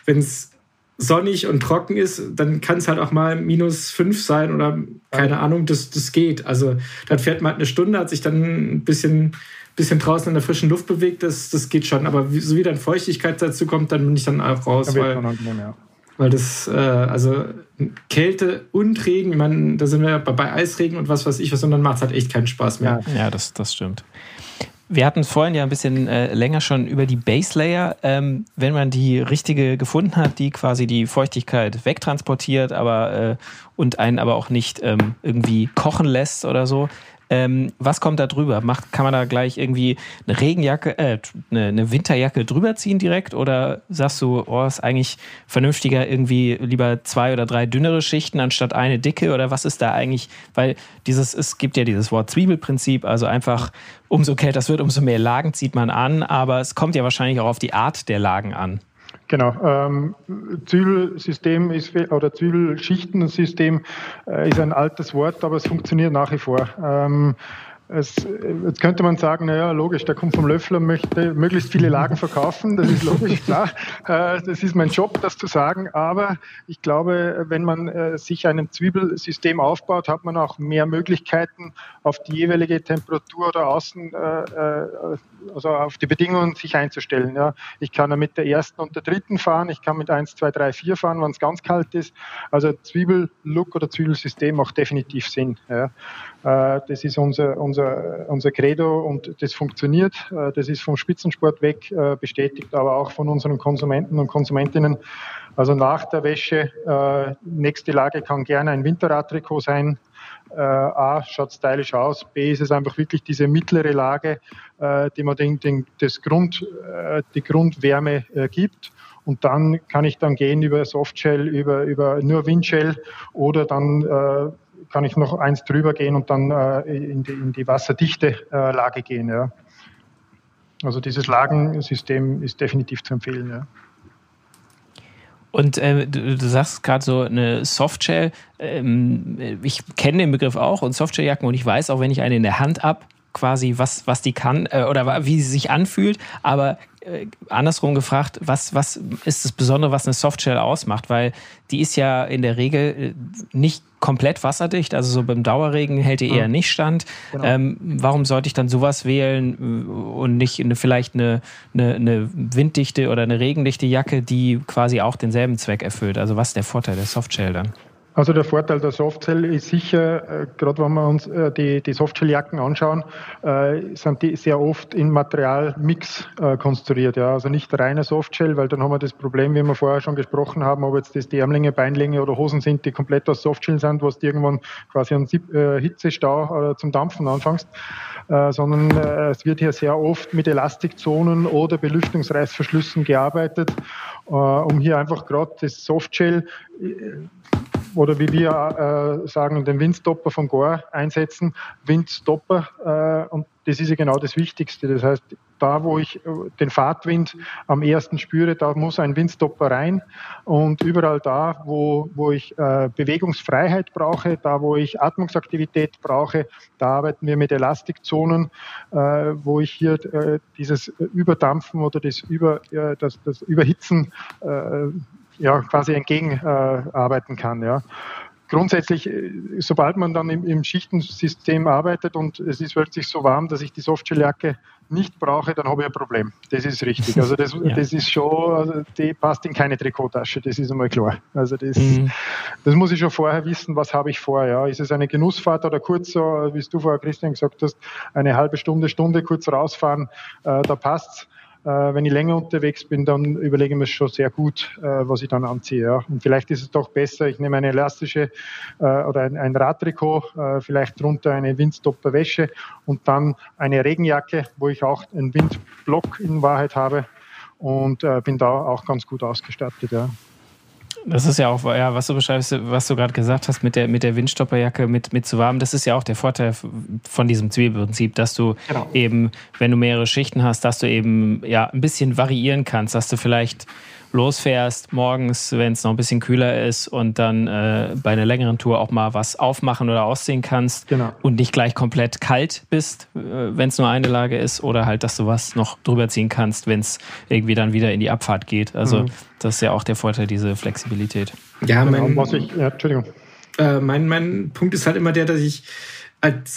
wenn es sonnig und trocken ist, dann kann es halt auch mal minus fünf sein oder keine ja. Ahnung, das, das geht. Also dann fährt man halt eine Stunde, hat sich dann ein bisschen, bisschen draußen in der frischen Luft bewegt, das, das geht schon. Aber so wie dann Feuchtigkeit dazu kommt, dann bin ich dann auch raus. weil, ja. Weil das, äh, also Kälte und Regen, ich meine, da sind wir bei, bei Eisregen und was weiß ich was, und dann macht es halt echt keinen Spaß mehr. Ja, das, das stimmt. Wir hatten vorhin ja ein bisschen äh, länger schon über die Base Layer. Ähm, wenn man die richtige gefunden hat, die quasi die Feuchtigkeit wegtransportiert, aber äh, und einen aber auch nicht ähm, irgendwie kochen lässt oder so, ähm, was kommt da drüber? Macht, kann man da gleich irgendwie eine Regenjacke, äh, eine, eine, Winterjacke drüber ziehen direkt? Oder sagst du, oh, ist eigentlich vernünftiger, irgendwie lieber zwei oder drei dünnere Schichten anstatt eine dicke? Oder was ist da eigentlich? Weil dieses, es gibt ja dieses Wort Zwiebelprinzip, also einfach umso kälter es wird, umso mehr Lagen zieht man an, aber es kommt ja wahrscheinlich auch auf die Art der Lagen an. Genau. Ähm, Zwiebelsystem ist, oder Zwiebelschichtensystem äh, ist ein altes Wort, aber es funktioniert nach wie vor. Ähm, es, jetzt könnte man sagen, naja, logisch, der kommt vom Löffel und möchte möglichst viele Lagen verkaufen. Das ist logisch, klar. Äh, das ist mein Job, das zu sagen. Aber ich glaube, wenn man äh, sich ein Zwiebelsystem aufbaut, hat man auch mehr Möglichkeiten, auf die jeweilige Temperatur oder Außen, äh, also auf die Bedingungen sich einzustellen. Ja. Ich kann mit der ersten und der dritten fahren. Ich kann mit 1, 2, 3, 4 fahren, wenn es ganz kalt ist. Also Zwiebellook oder Zwiebelsystem macht definitiv Sinn. Ja. Das ist unser, unser unser, unser Credo und das funktioniert. Äh, das ist vom Spitzensport weg äh, bestätigt, aber auch von unseren Konsumenten und Konsumentinnen. Also nach der Wäsche, äh, nächste Lage kann gerne ein Winterradtrikot sein. A, schaut stylisch aus. B, ist es einfach wirklich diese mittlere Lage, die man den, den, das Grund, die Grundwärme gibt. Und dann kann ich dann gehen über Softshell, über, über nur Windshell oder dann kann ich noch eins drüber gehen und dann äh, in, die, in die wasserdichte äh, Lage gehen. Ja. Also dieses Lagensystem ist definitiv zu empfehlen. Ja. Und äh, du, du, sagst gerade so eine Softshell. Ähm, ich kenne den Begriff auch und Softshelljacken und ich weiß auch, wenn ich eine in der Hand habe, quasi, was, was die kann äh, oder wie sie sich anfühlt. Aber äh, andersrum gefragt, was, was ist das Besondere, was eine Softshell ausmacht? Weil die ist ja in der Regel äh, nicht komplett wasserdicht, also so beim Dauerregen hält die eher nicht stand. Genau. Ähm, warum sollte ich dann sowas wählen äh, und nicht eine, vielleicht eine, eine, eine winddichte oder eine regendichte Jacke, die quasi auch denselben Zweck erfüllt? Also was ist der Vorteil der Softshell dann? Also der Vorteil der Softshell ist sicher, äh, gerade wenn wir uns äh, die, die Softshelljacken anschauen, äh, sind die sehr oft in Materialmix konstruiert. Ja. Also nicht reine Softshell, weil dann haben wir das Problem, wie wir vorher schon gesprochen haben, ob jetzt das die Ärmlinge, Beinlinge oder Hosen sind, die komplett aus Softshell sind, was du irgendwann quasi einen Hitzestau zum Dampfen anfängst, sondern es wird hier sehr oft mit Elastikzonen oder Belüftungsreißverschlüssen gearbeitet, um hier einfach gerade das Softshell oder wie wir äh, sagen, den Windstopper von Gore einsetzen. Windstopper, äh, und das ist ja genau das Wichtigste. Das heißt, da, wo ich äh, den Fahrtwind am ersten spüre, da muss ein Windstopper rein. Und überall da, wo, wo ich äh, Bewegungsfreiheit brauche, da, wo ich Atmungsaktivität brauche, da arbeiten wir mit Elastikzonen, äh, wo ich hier äh, dieses Überdampfen oder das, Über, äh, das, das Überhitzen äh, ja, quasi entgegenarbeiten kann. Ja. Grundsätzlich, äh, sobald man dann im, im, Schichtensystem arbeitet und es ist wirklich so warm, dass ich die Softshelljacke nicht brauche, dann habe ich ein Problem. Das ist richtig. Also das, ja. das ist schon, also die passt in keine Trikottasche, das ist einmal klar. Also das, mhm. das muss ich schon vorher wissen, was habe ich vor. Ja. Ist es eine Genussfahrt oder kurz so, wie du vorher Christian gesagt hast, eine halbe Stunde, Stunde kurz rausfahren, äh, da passt's. Äh, wenn ich länger unterwegs bin, dann überlege ich mir schon sehr gut, äh, was ich dann anziehe. Ja. Und vielleicht ist es doch besser, ich nehme eine elastische äh, oder ein, ein Radtrikot, äh, vielleicht drunter eine Windstopper Wäsche und dann eine Regenjacke, wo ich auch einen Windblock in Wahrheit habe und äh, bin da auch ganz gut ausgestattet. Ja. Das ist ja auch, ja, was du beschreibst, was du gerade gesagt hast mit der, mit der Windstopperjacke, mit, mit zu warm, das ist ja auch der Vorteil von diesem Zwiebelprinzip, dass du genau. eben, wenn du mehrere Schichten hast, dass du eben ja ein bisschen variieren kannst, dass du vielleicht losfährst morgens, wenn es noch ein bisschen kühler ist und dann äh, bei einer längeren Tour auch mal was aufmachen oder ausziehen kannst genau. und nicht gleich komplett kalt bist, äh, wenn es nur eine Lage ist oder halt, dass du was noch drüber ziehen kannst, wenn es irgendwie dann wieder in die Abfahrt geht. Also mhm. das ist ja auch der Vorteil, diese Flexibilität. Ja, genau, mein, genau, ich, ja, Entschuldigung. Äh, mein, mein Punkt ist halt immer der, dass ich halt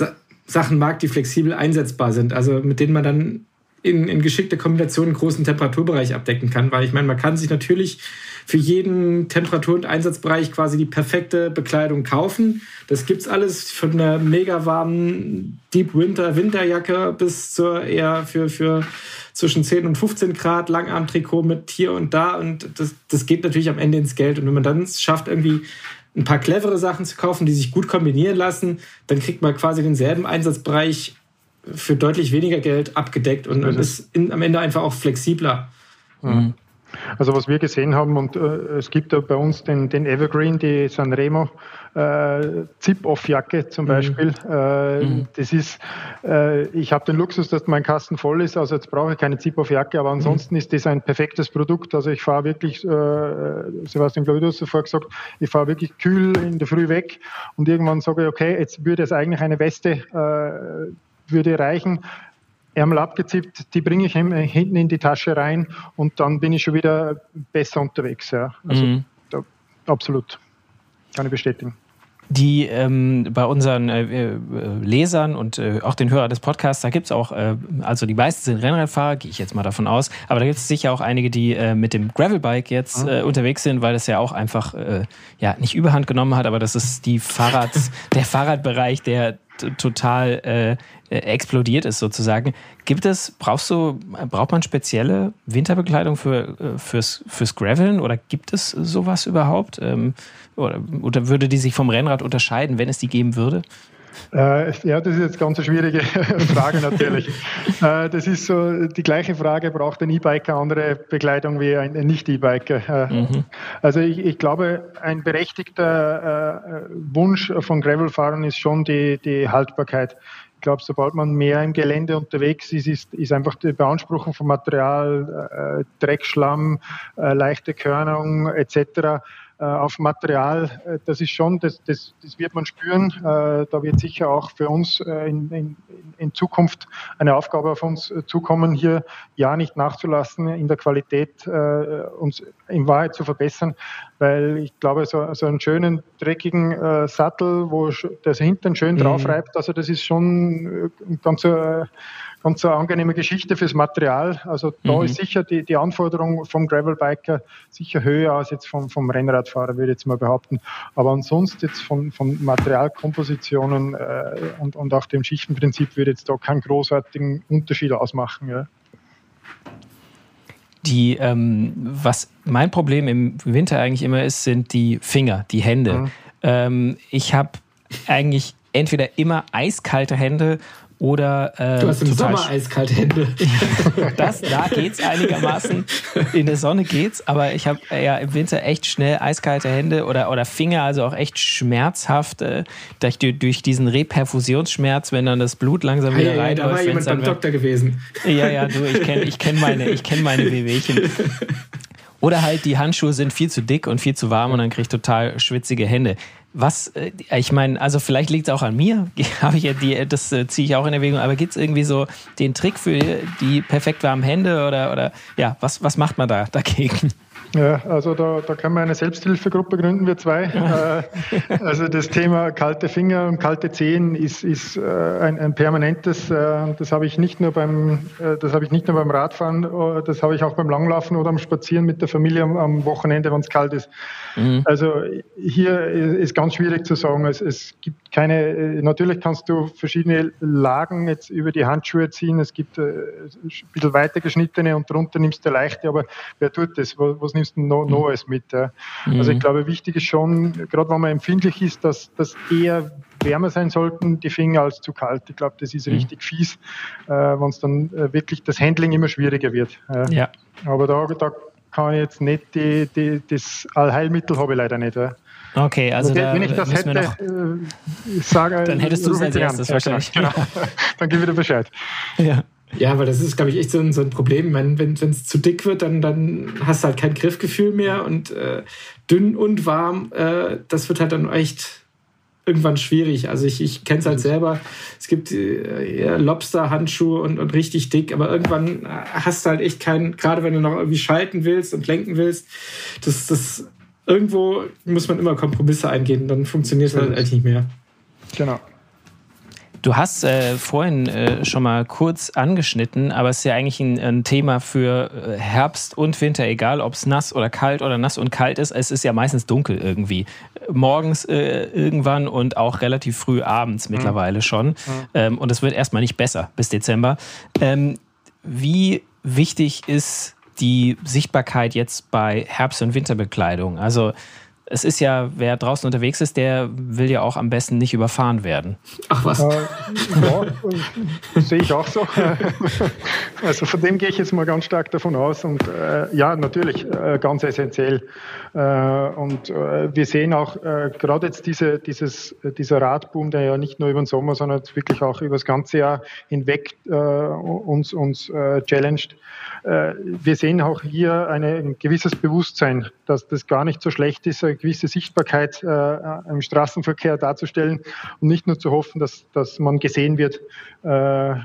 Sachen mag, die flexibel einsetzbar sind, also mit denen man dann in, in geschickter Kombination einen großen Temperaturbereich abdecken kann, weil ich meine, man kann sich natürlich für jeden Temperatur- und Einsatzbereich quasi die perfekte Bekleidung kaufen. Das gibt's alles von der mega warmen Deep Winter Winterjacke bis zur eher für, für zwischen 10 und 15 Grad Langarmtrikot mit hier und da und das, das geht natürlich am Ende ins Geld und wenn man dann es schafft irgendwie ein paar clevere Sachen zu kaufen, die sich gut kombinieren lassen, dann kriegt man quasi denselben Einsatzbereich für deutlich weniger Geld abgedeckt und, und ist in, am Ende einfach auch flexibler. Mhm. Also was wir gesehen haben, und äh, es gibt ja bei uns den, den Evergreen, die Sanremo äh, Zip-Off-Jacke zum mhm. Beispiel. Äh, mhm. Das ist, äh, ich habe den Luxus, dass mein Kasten voll ist, also jetzt brauche ich keine Zip-Off-Jacke, aber ansonsten mhm. ist das ein perfektes Produkt. Also ich fahre wirklich, äh, Sebastian, glaube ich, du hast vorher gesagt, ich fahre wirklich kühl in der Früh weg und irgendwann sage ich, okay, jetzt würde es eigentlich eine Weste äh, würde reichen. Ärmel abgezippt, die bringe ich hinten in die Tasche rein und dann bin ich schon wieder besser unterwegs. Ja. Also mhm. da, absolut. Kann ich bestätigen die ähm, bei unseren äh, äh, Lesern und äh, auch den Hörern des Podcasts, da gibt es auch, äh, also die meisten sind Rennradfahrer, gehe ich jetzt mal davon aus, aber da gibt es sicher auch einige, die äh, mit dem Gravelbike jetzt mhm. unterwegs sind, weil das ja auch einfach ja nicht überhand genommen hat, aber das ist die Fahrrads, der Fahrradbereich, der total äh, explodiert ist sozusagen. Gibt es, brauchst du, braucht man spezielle Winterbekleidung für, äh, fürs, fürs Graveln oder gibt es sowas überhaupt? Ähm, oder, oder würde die sich vom Rennrad unterscheiden, wenn es die geben würde? Äh, ja, das ist jetzt ganz eine schwierige Frage natürlich. äh, das ist so die gleiche Frage, braucht ein E-Biker andere Bekleidung wie ein Nicht-E-Biker? Äh, mhm. Also ich, ich, glaube, ein berechtigter äh, Wunsch von Gravelfahrern ist schon die, die Haltbarkeit. Ich glaube, sobald man mehr im Gelände unterwegs ist, ist, ist einfach die Beanspruchung von Material, äh, Dreck, Schlamm, äh, leichte Körnung etc auf Material, äh, das ist schon, das, das, das wird man spüren. Äh, da wird sicher auch für uns in, in, in Zukunft eine Aufgabe auf uns zukommen, hier ja nicht nachzulassen, in der Qualität uns in Wahrheit zu verbessern, weil ich glaube, so, so einen schönen, dreckigen Sattel, wo das Hintern schön mhm. drauf reibt, also das ist schon ganz ganz eine angenehme Geschichte fürs Material. Also da mhm. ist sicher die, die Anforderung vom Gravelbiker sicher höher als jetzt vom, vom Rennradfahrer, würde ich jetzt mal behaupten. Aber ansonsten jetzt von, von Materialkompositionen äh, und, und auch dem Schichtenprinzip würde jetzt da keinen großartigen Unterschied ausmachen. Ja. Die, ähm, was mein Problem im Winter eigentlich immer ist, sind die Finger, die Hände. Mhm. Ähm, ich habe eigentlich entweder immer eiskalte Hände oder äh, du hast im Sommer eiskalte Hände. das, da geht's einigermaßen. In der Sonne geht's, aber ich habe äh, ja im Winter echt schnell eiskalte Hände oder, oder Finger, also auch echt schmerzhaft äh, durch, durch diesen Reperfusionsschmerz, wenn dann das Blut langsam wieder hey, reinläuft. Da war jemand beim Doktor gewesen. Ja, ja, du, ich kenne ich kenn meine, ich kenn meine Wehwehchen. Oder halt die Handschuhe sind viel zu dick und viel zu warm und dann kriege ich total schwitzige Hände. Was, äh, ich meine, also vielleicht liegt es auch an mir, habe ich ja die, das äh, ziehe ich auch in Erwägung, aber gibt es irgendwie so den Trick für die perfekt warmen Hände oder, oder ja, was, was macht man da dagegen? Ja, also da, da können wir eine Selbsthilfegruppe gründen, wir zwei. Äh, also das Thema kalte Finger und kalte Zehen ist, ist ein, ein permanentes, das habe ich nicht nur beim, das habe ich nicht nur beim Radfahren, das habe ich auch beim Langlaufen oder am Spazieren mit der Familie am, am Wochenende, wenn es kalt ist. Mhm. Also hier ist ganz schwierig zu sagen. Es, es gibt keine, natürlich kannst du verschiedene Lagen jetzt über die Handschuhe ziehen. Es gibt ein bisschen weiter geschnittene und drunter nimmst du leichte, aber wer tut das? Was nimmst du noch, noch alles mit? Ja? Mhm. Also ich glaube, wichtig ist schon, gerade wenn man empfindlich ist, dass das eher wärmer sein sollten, die Finger, als zu kalt. Ich glaube, das ist mhm. richtig fies, äh, wenn es dann äh, wirklich das Handling immer schwieriger wird. Äh, ja. Aber da, da kann ich jetzt nicht, die, die, das Allheilmittel habe ich leider nicht. Ja. Okay, also da wenn ich das hätte, noch, äh, sage, dann hättest du es als erstes wahrscheinlich. Genau. dann gib wieder Bescheid. Ja. Ja, weil das ist, glaube ich, echt so ein, so ein Problem. Wenn es zu dick wird, dann, dann hast du halt kein Griffgefühl mehr und äh, dünn und warm, äh, das wird halt dann echt irgendwann schwierig. Also ich, ich kenne es halt selber. Es gibt äh, Lobster-Handschuhe und, und richtig dick, aber irgendwann hast du halt echt keinen, gerade wenn du noch irgendwie schalten willst und lenken willst, das, das irgendwo muss man immer Kompromisse eingehen, dann funktioniert es halt eigentlich nicht mehr. Genau. Du hast äh, vorhin äh, schon mal kurz angeschnitten, aber es ist ja eigentlich ein, ein Thema für äh, Herbst und Winter, egal ob es nass oder kalt oder nass und kalt ist. Es ist ja meistens dunkel irgendwie. Morgens äh, irgendwann und auch relativ früh abends mhm. mittlerweile schon. Mhm. Ähm, und es wird erstmal nicht besser bis Dezember. Ähm, wie wichtig ist die Sichtbarkeit jetzt bei Herbst- und Winterbekleidung? Also es ist ja, wer draußen unterwegs ist, der will ja auch am besten nicht überfahren werden. Ach was? Äh, ja, sehe ich auch so. Also von dem gehe ich jetzt mal ganz stark davon aus. Und äh, ja, natürlich, äh, ganz essentiell. Äh, und äh, wir sehen auch äh, gerade jetzt diese, dieses, dieser Radboom, der ja nicht nur über den Sommer, sondern wirklich auch über das ganze Jahr hinweg uns, uns challenged. wir sehen auch hier eine, ein gewisses Bewusstsein, dass das gar nicht so schlecht ist, eine gewisse Sichtbarkeit äh, im Straßenverkehr darzustellen und nicht nur zu hoffen, dass, dass man gesehen wird, äh,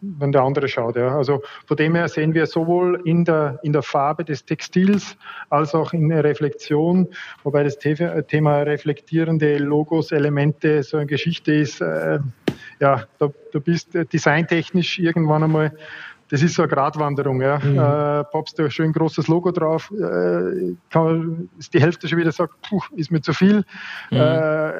wenn der andere schaut. Ja. Also von dem her sehen wir sowohl in der, in der Farbe des Textils als auch in der Reflexion, wobei das Thema reflektierende Logos, Elemente so eine Geschichte ist, äh, ja, du bist designtechnisch irgendwann einmal das ist so eine Gratwanderung. Ja. Mhm. Äh, du ein schön großes Logo drauf, äh, kann, ist die Hälfte schon wieder sagt, puh, ist mir zu viel. Mhm. Äh,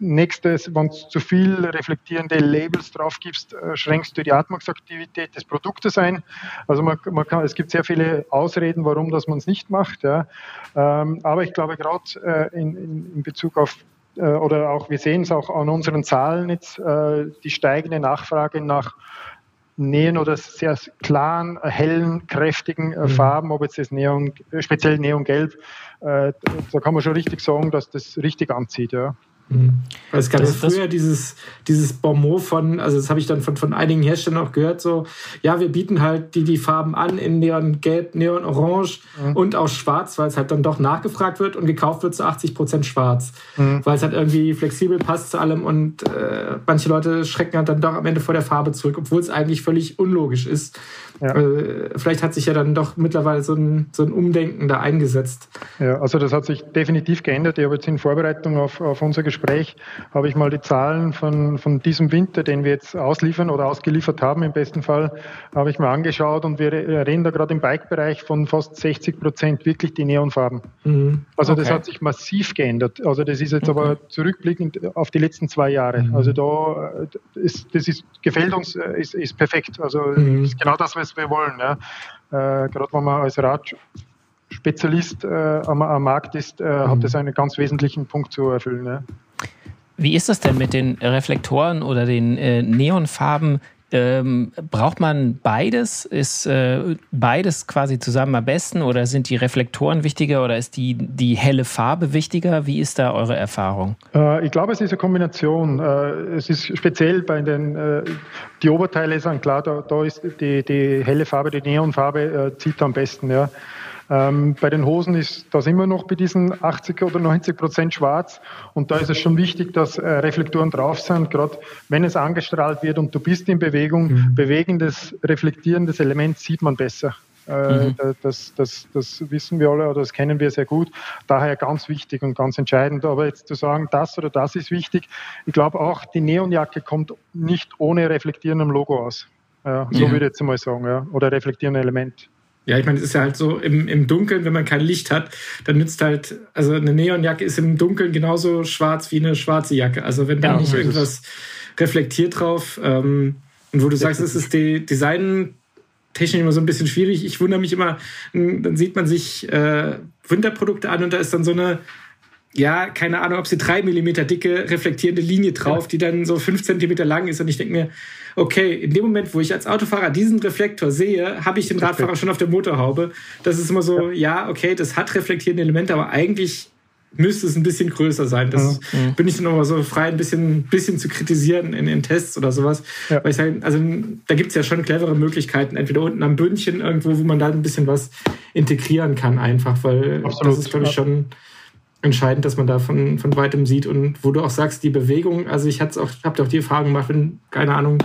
nächstes, wenn du zu viel reflektierende Labels drauf gibst, äh, schränkst du die Atmungsaktivität des Produktes ein. Also man, man kann, es gibt sehr viele Ausreden, warum das man es nicht macht. Ja. Ähm, aber ich glaube gerade äh, in, in, in Bezug auf äh, oder auch wir sehen es auch an unseren Zahlen jetzt, äh, die steigende Nachfrage nach Neon oder sehr klaren, hellen, kräftigen äh, mhm. Farben, ob jetzt das Neon, speziell Neongelb, äh, da kann man schon richtig sagen, dass das richtig anzieht. Ja. Mhm. Es gab ja früher dieses, dieses Bonmot von, also das habe ich dann von, von einigen Herstellern auch gehört, so, ja, wir bieten halt die, die Farben an in Neongelb, Neonorange mhm. und auch schwarz, weil es halt dann doch nachgefragt wird und gekauft wird zu 80 Prozent schwarz, mhm. weil es halt irgendwie flexibel passt zu allem und äh, manche Leute schrecken halt dann doch am Ende vor der Farbe zurück, obwohl es eigentlich völlig unlogisch ist. Ja. Äh, vielleicht hat sich ja dann doch mittlerweile so ein, so ein Umdenken da eingesetzt. Ja, also das hat sich definitiv geändert. Ich habe jetzt in Vorbereitung auf, auf unser Gespräch, habe ich mal die Zahlen von, von diesem Winter, den wir jetzt ausliefern oder ausgeliefert haben im besten Fall, habe ich mir angeschaut und wir reden da gerade im Bike-Bereich von fast 60 Prozent wirklich die Neonfarben. Mhm. Also okay. das hat sich massiv geändert. Also das ist jetzt okay. aber zurückblickend auf die letzten zwei Jahre. Mhm. Also da ist, das ist, gefällt uns, ist, ist perfekt. Also mhm. ist genau das, was wir wollen. Ja. Äh, Gerade wenn man als Radspezialist äh, am, am, Markt ist, äh, mhm. hat das einen ganz wesentlichen Punkt zu erfüllen. Ja. Wie ist das denn mit den Reflektoren oder den äh, Neonfarben? Ähm, braucht man beides? Ist äh, beides quasi zusammen am besten oder sind die Reflektoren wichtiger oder ist die, die helle Farbe wichtiger? Wie ist da eure Erfahrung? Äh, ich glaube, es ist eine Kombination. Äh, es ist speziell bei den, äh, die Oberteile sind klar, da, da ist die, die helle Farbe, die Neonfarbe äh, zieht am besten. Ja. Ähm, bei den Hosen ist das immer noch bei diesen 80 oder 90 Prozent schwarz. Und da ist es schon wichtig, dass äh, Reflektoren drauf sind, gerade wenn es angestrahlt wird und du bist in Bewegung. Mhm. Bewegendes, reflektierendes Element sieht man besser. Äh, mhm. Das, das, das wissen wir alle oder das kennen wir sehr gut. Daher ganz wichtig und ganz entscheidend. Aber jetzt zu sagen, das oder das ist wichtig, ich glaube auch, die Neonjacke kommt nicht ohne reflektierendem Logo aus. Ja, so ja. würde ich jetzt mal sagen, ja. oder reflektierendem Element. Ja, ich meine, es ist ja halt so im, im Dunkeln, wenn man kein Licht hat, dann nützt halt, also eine Neonjacke ist im Dunkeln genauso schwarz wie eine schwarze Jacke. Also wenn da ja, nicht irgendwas reflektiert drauf, ähm, und wo du sagst, es ist die Design technisch immer so ein bisschen schwierig. Ich wundere mich immer, dann sieht man sich äh, Winterprodukte an und da ist dann so eine, ja, keine Ahnung, ob sie drei Millimeter dicke reflektierende Linie drauf, die dann so fünf Zentimeter lang ist. Und ich denke mir, okay, in dem Moment, wo ich als Autofahrer diesen Reflektor sehe, habe ich den Radfahrer schon auf der Motorhaube. Das ist immer so, ja, okay, das hat reflektierende Elemente, aber eigentlich müsste es ein bisschen größer sein. Das ja. bin ich dann auch so frei, ein bisschen, bisschen zu kritisieren in den Tests oder sowas. Ja. Weil ich sage, also da gibt es ja schon clevere Möglichkeiten, entweder unten am Bündchen irgendwo, wo man da ein bisschen was integrieren kann, einfach, weil Absolut. das ist, glaube ich, schon entscheidend, dass man da von, von weitem sieht. Und wo du auch sagst, die Bewegung, also ich habe auch die Erfahrung gemacht, wenn, keine Ahnung,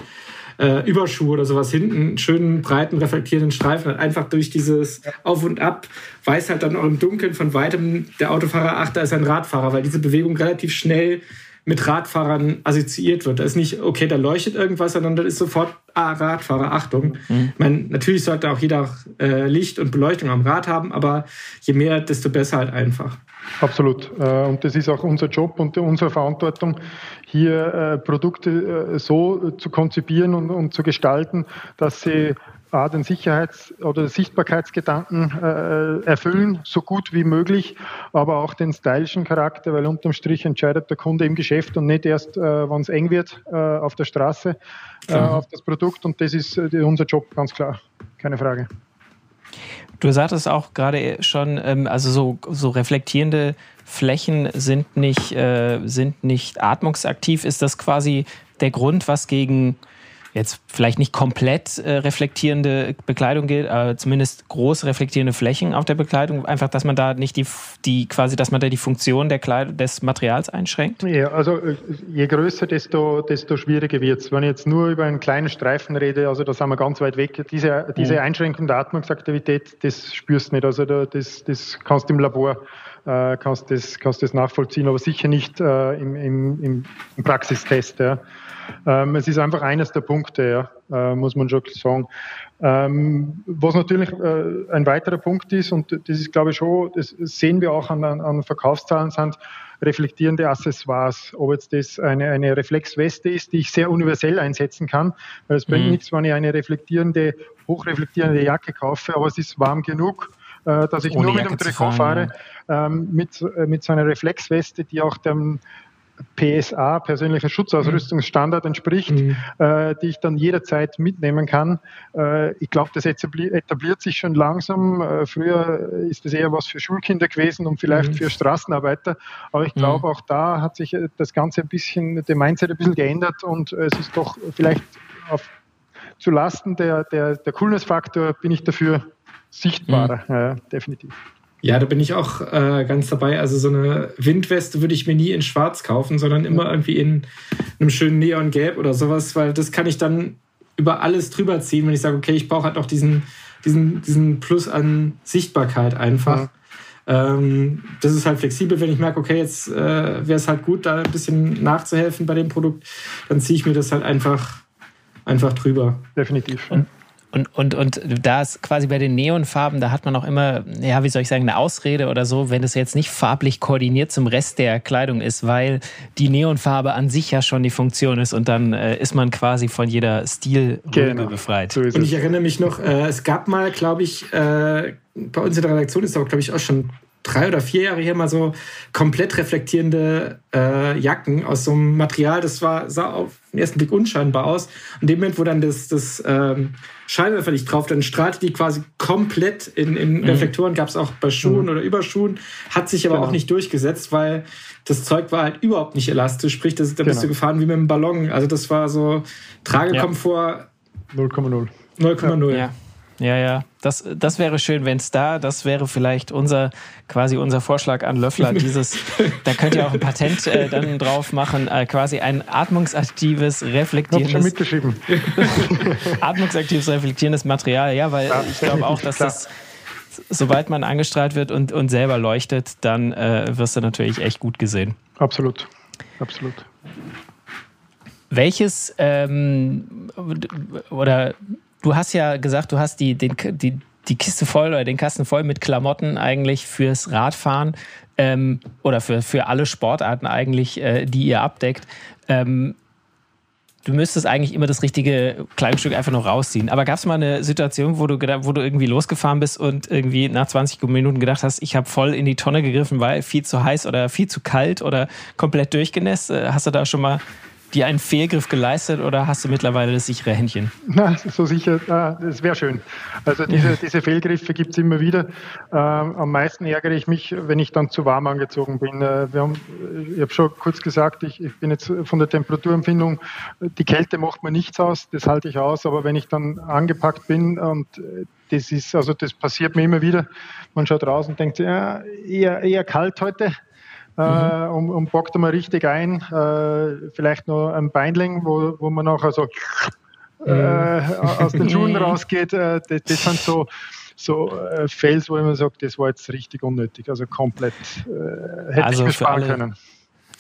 äh, Überschuh oder sowas hinten einen schönen, breiten, reflektierenden Streifen hat. Einfach durch dieses Auf und Ab weiß halt dann auch im Dunkeln von weitem der Autofahrer, ach, da ist ein Radfahrer, weil diese Bewegung relativ schnell mit Radfahrern assoziiert wird. Da ist nicht, okay, da leuchtet irgendwas, sondern da ist sofort, ah, Radfahrer, Achtung. Mhm. Ich meine, natürlich sollte auch jeder äh, Licht und Beleuchtung am Rad haben, aber je mehr, desto besser halt einfach. Absolut. Äh, und das ist auch unser Job und unsere Verantwortung, hier äh, Produkte äh, so zu konzipieren und zu gestalten, dass sie A, den Sicherheits- oder Sichtbarkeitsgedanken äh, erfüllen, so gut wie möglich, aber auch den stylischen Charakter, weil unterm Strich entscheidet der Kunde im Geschäft und nicht erst, äh, wenn es eng wird äh, auf der Straße, äh, auf das Produkt. Und das ist äh, unser Job, ganz klar. Keine Frage. Du sagtest auch gerade schon, ähm, also so, so reflektierende Flächen sind nicht, äh, sind nicht atmungsaktiv. Ist das quasi der Grund, was gegen jetzt vielleicht nicht komplett äh, reflektierende Bekleidung gilt, aber zumindest groß reflektierende Flächen auf der Bekleidung, einfach, dass man da nicht die, die quasi, dass man da die Funktion der Kleidung, des Materials einschränkt? Ja, also äh, je größer, desto, desto schwieriger wird es. Wenn ich jetzt nur über einen kleinen Streifen rede, also da sind wir ganz weit weg, diese, diese mhm. Einschränkung der Atmungsaktivität, das spürst du nicht. Also da, das, das kannst du im Labor äh, kannst das, kannst das nachvollziehen, aber sicher nicht äh, im, im, im Praxistest. Ja. Ähm, es ist einfach eines der Punkte, ja, äh, muss man schon sagen. Ähm, was natürlich äh, ein weiterer Punkt ist, und das ist, glaube ich, schon, das sehen wir auch an, an Verkaufszahlen, sind reflektierende Accessoires. Ob jetzt das eine, eine Reflexweste ist, die ich sehr universell einsetzen kann, weil es bringt mhm. nichts, wenn ich eine reflektierende, hochreflektierende Jacke kaufe, aber es ist warm genug, äh, dass ich Ohne nur mit Jacke dem Trikot fahre, ähm, mit, äh, mit so einer Reflexweste, die auch dem, PSA, persönlicher Schutzausrüstungsstandard entspricht, mhm. äh, die ich dann jederzeit mitnehmen kann. Äh, ich glaube, das etabliert sich schon langsam. Äh, früher ist das eher was für Schulkinder gewesen und vielleicht mhm. für Straßenarbeiter. Aber ich glaube, mhm. auch da hat sich das Ganze ein bisschen, der Mindset ein bisschen geändert und es ist doch vielleicht auf, zu Lasten der, der, der Coolness-Faktor bin ich dafür sichtbarer, mhm. ja, definitiv. Ja, da bin ich auch äh, ganz dabei. Also so eine Windweste würde ich mir nie in Schwarz kaufen, sondern immer irgendwie in einem schönen Neongelb oder sowas, weil das kann ich dann über alles drüber ziehen, wenn ich sage, okay, ich brauche halt noch diesen, diesen, diesen Plus an Sichtbarkeit einfach. Ja. Ähm, das ist halt flexibel, wenn ich merke, okay, jetzt äh, wäre es halt gut, da ein bisschen nachzuhelfen bei dem Produkt, dann ziehe ich mir das halt einfach, einfach drüber. Definitiv. Und, und, und, und da ist quasi bei den Neonfarben, da hat man auch immer, ja, wie soll ich sagen, eine Ausrede oder so, wenn es jetzt nicht farblich koordiniert zum Rest der Kleidung ist, weil die Neonfarbe an sich ja schon die Funktion ist und dann äh, ist man quasi von jeder Stilrübe genau. befreit. So und ich erinnere mich noch, äh, es gab mal, glaube ich, äh, bei uns in der Redaktion ist aber, glaube ich, auch schon drei oder vier Jahre her mal so komplett reflektierende äh, Jacken aus so einem Material, das war, sah auf den ersten Blick unscheinbar aus. Und dem Moment, wo dann das, das ähm, Scheinwerferlicht drauf, dann strahlte die quasi komplett in, in mhm. Reflektoren, gab es auch bei Schuhen mhm. oder Überschuhen, hat sich aber genau. auch nicht durchgesetzt, weil das Zeug war halt überhaupt nicht elastisch, sprich, das, da genau. bist du gefahren wie mit einem Ballon. Also das war so Tragekomfort 0,0. 0,0. Ja. Ja, ja. Das, das wäre schön, wenn es da, das wäre vielleicht unser, quasi unser Vorschlag an Löffler. Dieses, da könnt ihr auch ein Patent äh, dann drauf machen, äh, quasi ein atmungsaktives, reflektierendes. schon mitgeschrieben. atmungsaktives, reflektierendes Material, ja, weil ja, ich glaube auch, dass klar. das sobald man angestrahlt wird und, und selber leuchtet, dann äh, wirst du natürlich echt gut gesehen. Absolut, absolut. Welches ähm, oder du hast ja gesagt, du hast die, den, die, die Kiste voll oder den Kasten voll mit Klamotten eigentlich fürs Radfahren ähm, oder für, für alle Sportarten eigentlich, äh, die ihr abdeckt. Ähm, du müsstest eigentlich immer das richtige Kleidungsstück einfach noch rausziehen. Aber gab es mal eine Situation, wo du, wo du irgendwie losgefahren bist und irgendwie nach 20 Minuten gedacht hast, ich habe voll in die Tonne gegriffen, weil viel zu heiß oder viel zu kalt oder komplett durchgenässt? Äh, hast du da schon mal dir einen Fehlgriff geleistet oder hast du mittlerweile das sichere Händchen? Na, so sicher, das wäre schön. Also diese, diese Fehlgriffe gibt es immer wieder. Ähm, am meisten ärgere ich mich, wenn ich dann zu warm angezogen bin. Äh, wir haben, ich habe schon kurz gesagt, ich, ich bin jetzt von der Temperaturempfindung, die Kälte macht mir nichts aus, das halte ich aus, aber wenn ich dann angepackt bin und äh, das ist, also das passiert mir immer wieder. Man schaut raus und denkt, ja, eher, eher kalt heute äh, und, und packt mal richtig ein. Äh, vielleicht noch ein Beinling, wo, wo man nachher so äh, aus den Schuhen rausgeht. Äh, das, das sind so, so äh, Fails, wo man sagt, das war jetzt richtig unnötig. Also komplett äh, hätte also ich mir sparen können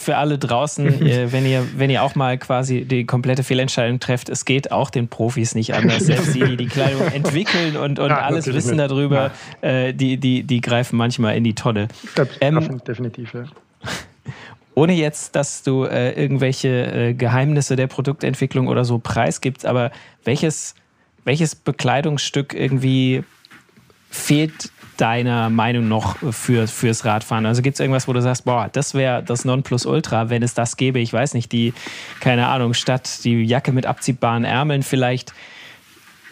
für alle draußen, äh, wenn, ihr, wenn ihr auch mal quasi die komplette Fehlentscheidung trefft, es geht auch den Profis nicht anders. Selbst die, die die Kleidung entwickeln und, und ja, alles wissen nicht. darüber, ja. äh, die, die, die greifen manchmal in die Tonne. Ähm, definitiv, ja. Ohne jetzt, dass du äh, irgendwelche äh, Geheimnisse der Produktentwicklung oder so preisgibst, aber welches, welches Bekleidungsstück irgendwie fehlt deiner Meinung noch für, fürs Radfahren? Also gibt es irgendwas, wo du sagst, boah, das wäre das Nonplusultra, wenn es das gäbe? Ich weiß nicht, die, keine Ahnung, statt die Jacke mit abziehbaren Ärmeln vielleicht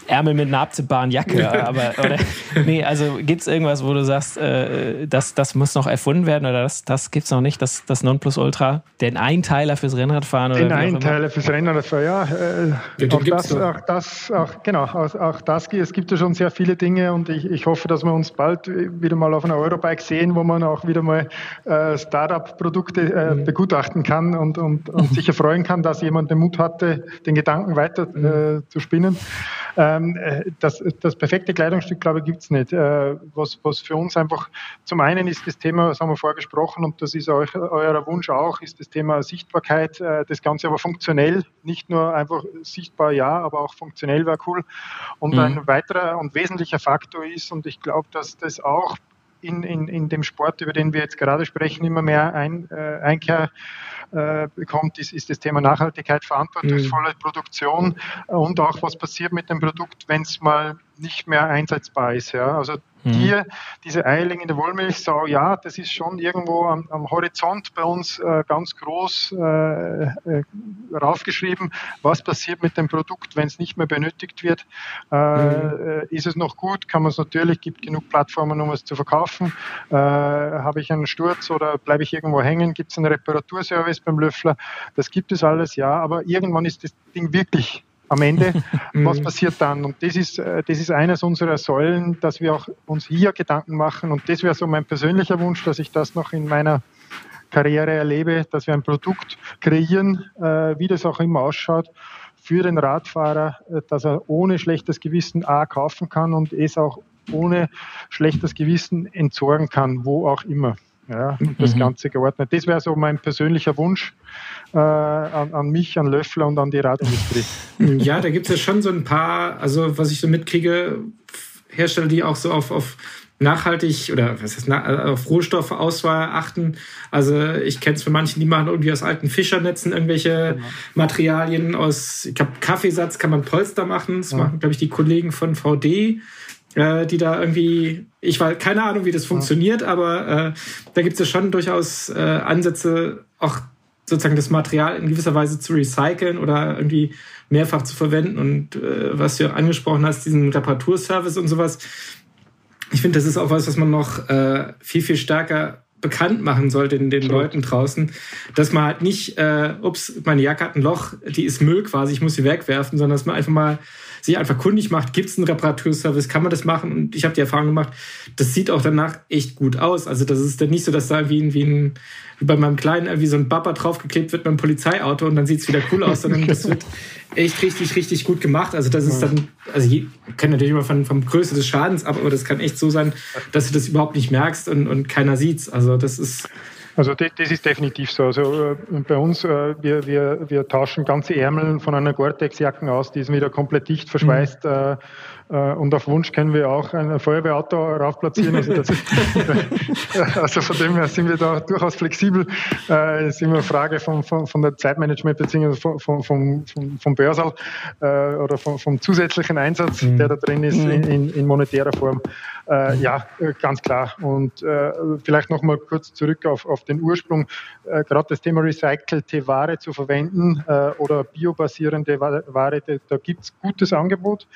Ärmel mit einer abziehbaren Jacke. aber, oder, nee, also gibt es irgendwas, wo du sagst, äh, das, das muss noch erfunden werden oder das, das gibt es noch nicht, das, das Nonplusultra, den Einteiler fürs Rennradfahren? Den Einteiler fürs Rennradfahren, ja. Äh, auch, das, auch das, auch, genau, auch, auch das, es gibt ja schon sehr viele Dinge und ich, ich hoffe, dass wir uns bald wieder mal auf einer Eurobike sehen, wo man auch wieder mal äh, Startup-Produkte äh, mhm. begutachten kann und, und, und sich erfreuen kann, dass jemand den Mut hatte, den Gedanken weiter mhm. äh, zu spinnen. Ähm, äh, das, das perfekte Kleidungsstück, glaube ich, gibt es nicht. Äh, was, was für uns einfach zum einen ist das Thema, das haben wir vorher gesprochen und das ist euch, euer Wunsch auch, ist das Thema Sichtbarkeit. Äh, das Ganze aber funktionell, nicht nur einfach sichtbar, ja, aber auch funktionell wäre cool. Und mhm. ein weiterer und wesentlicher Faktor ist, und ich glaube, dass das auch in, in, in dem Sport, über den wir jetzt gerade sprechen, immer mehr ein, äh, Einkehr äh, bekommt, ist, ist das Thema Nachhaltigkeit, verantwortungsvolle mhm. Produktion und auch was passiert mit dem Produkt, wenn es mal nicht mehr einsetzbar ist. Ja? Also Mhm. Hier, diese eierlegende Wollmilchsau, ja, das ist schon irgendwo am, am Horizont bei uns äh, ganz groß äh, äh, raufgeschrieben. Was passiert mit dem Produkt, wenn es nicht mehr benötigt wird? Äh, mhm. Ist es noch gut? Kann man es natürlich, gibt genug Plattformen, um es zu verkaufen. Äh, habe ich einen Sturz oder bleibe ich irgendwo hängen? Gibt es einen Reparaturservice beim Löffler? Das gibt es alles, ja, aber irgendwann ist das Ding wirklich am Ende, was mhm. passiert dann? Und das ist, äh, das ist eines unserer Säulen, dass wir auch uns hier Gedanken machen. Und das wäre so mein persönlicher Wunsch, dass ich das noch in meiner Karriere erlebe, dass wir ein Produkt kreieren, äh, wie das auch immer ausschaut, für den Radfahrer, äh, dass er ohne schlechtes Gewissen A kaufen kann und es auch ohne schlechtes Gewissen entsorgen kann, wo auch immer ja, und das mhm. Ganze geordnet. Das wäre so mein persönlicher Wunsch äh, an, an, mich, an Löffler und an die Radindustrie. Ja, da gibt es ja schon so ein paar, also was ich so mitkriege, Hersteller, die auch so auf, auf nachhaltig oder was heißt, auf Rohstoffauswahl achten. Also ich kenne es für manchen, die machen irgendwie aus alten Fischernetzen irgendwelche genau. Materialien aus, ich glaube, Kaffeesatz kann man Polster machen. Das ja. machen, glaube ich, die Kollegen von VD äh, die da irgendwie, ich weiß keine Ahnung, wie das funktioniert, aber äh, da gibt es ja schon durchaus äh, Ansätze, auch sozusagen das Material in gewisser Weise zu recyceln oder irgendwie mehrfach zu verwenden. Und äh, was du angesprochen hast, diesen Reparaturservice und sowas, ich finde, das ist auch was, was man noch äh, viel, viel stärker bekannt machen sollte den, den Leuten draußen, dass man halt nicht, äh, ups, meine Jacke hat ein Loch, die ist Müll quasi, ich muss sie wegwerfen, sondern dass man einfach mal sich einfach kundig macht, gibt es einen Reparaturservice, kann man das machen? Und ich habe die Erfahrung gemacht, das sieht auch danach echt gut aus. Also das ist dann nicht so, dass da wie, wie, ein, wie bei meinem Kleinen irgendwie so ein Bapper draufgeklebt wird beim Polizeiauto und dann sieht es wieder cool aus, sondern das wird echt richtig, richtig gut gemacht. Also das ist dann, also ich kenne natürlich immer von, vom Größe des Schadens ab, aber das kann echt so sein, dass du das überhaupt nicht merkst und, und keiner sieht's. Also das ist also das, das, ist definitiv so. Also äh, bei uns, äh, wir, wir, wir tauschen ganze Ärmel von einer Gore-Tex-Jacken aus, die sind wieder komplett dicht verschweißt. Mhm. Und auf Wunsch können wir auch ein Feuerwehrauto raufplatzieren. Also, ist, also von dem her sind wir da durchaus flexibel. Es ist immer eine Frage von, von, von der Zeitmanagement bzw. Vom, vom, vom, vom Börsal oder vom, vom zusätzlichen Einsatz, mhm. der da drin ist, mhm. in, in monetärer Form. Äh, ja, äh, ganz klar. Und äh, vielleicht noch mal kurz zurück auf, auf den Ursprung. Äh, Gerade das Thema recycelte Ware zu verwenden äh, oder biobasierende Ware, da gibt es gutes Angebot.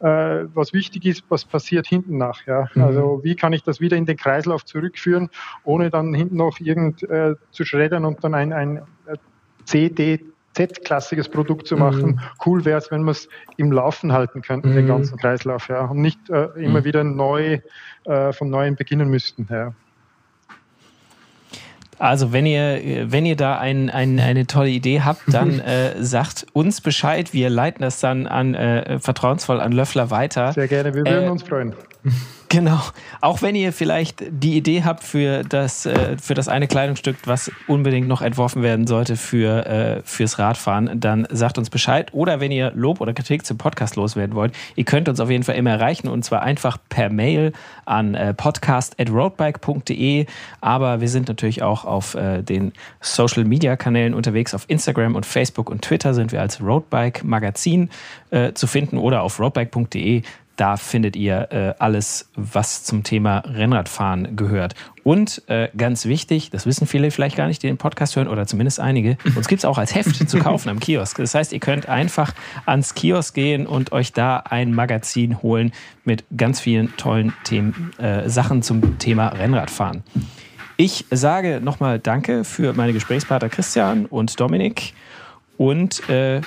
Äh, was wichtig ist, was passiert hinten nach. Ja? Mhm. Also wie kann ich das wieder in den Kreislauf zurückführen, ohne dann hinten noch irgend zu schreddern und dann ein, ein CD Z-klassiges Produkt zu machen. Mhm. Cool wäre es, wenn wir es im Laufen halten könnten, mhm. den ganzen Kreislauf, ja, und nicht äh, immer mhm. wieder neu äh, von neuem beginnen müssten. Ja. Also wenn ihr, wenn ihr da ein, ein, eine tolle Idee habt, dann äh, sagt uns Bescheid. Wir leiten das dann an äh, vertrauensvoll an Löffler weiter. Sehr gerne, wir würden äh, uns freuen. Genau. Auch wenn ihr vielleicht die Idee habt für das, äh, für das eine Kleidungsstück, was unbedingt noch entworfen werden sollte für, äh, fürs Radfahren, dann sagt uns Bescheid. Oder wenn ihr Lob oder Kritik zum Podcast loswerden wollt, ihr könnt uns auf jeden Fall immer erreichen und zwar einfach per Mail an äh, podcast.roadbike.de. Aber wir sind natürlich auch auf äh, den Social Media Kanälen unterwegs. Auf Instagram und Facebook und Twitter sind wir als Roadbike Magazin äh, zu finden oder auf roadbike.de da findet ihr äh, alles, was zum Thema Rennradfahren gehört. Und äh, ganz wichtig, das wissen viele vielleicht gar nicht, die den Podcast hören, oder zumindest einige, uns gibt es auch als Heft zu kaufen am Kiosk. Das heißt, ihr könnt einfach ans Kiosk gehen und euch da ein Magazin holen mit ganz vielen tollen Themen, äh, Sachen zum Thema Rennradfahren. Ich sage nochmal Danke für meine Gesprächspartner Christian und Dominik und äh,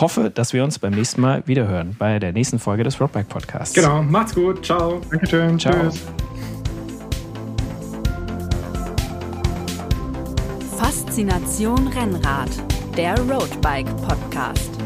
hoffe, dass wir uns beim nächsten Mal wieder hören bei der nächsten Folge des Roadbike Podcasts. Genau, macht's gut. Ciao. Dankeschön. Ciao. Tschüss. Faszination Rennrad, der Roadbike Podcast.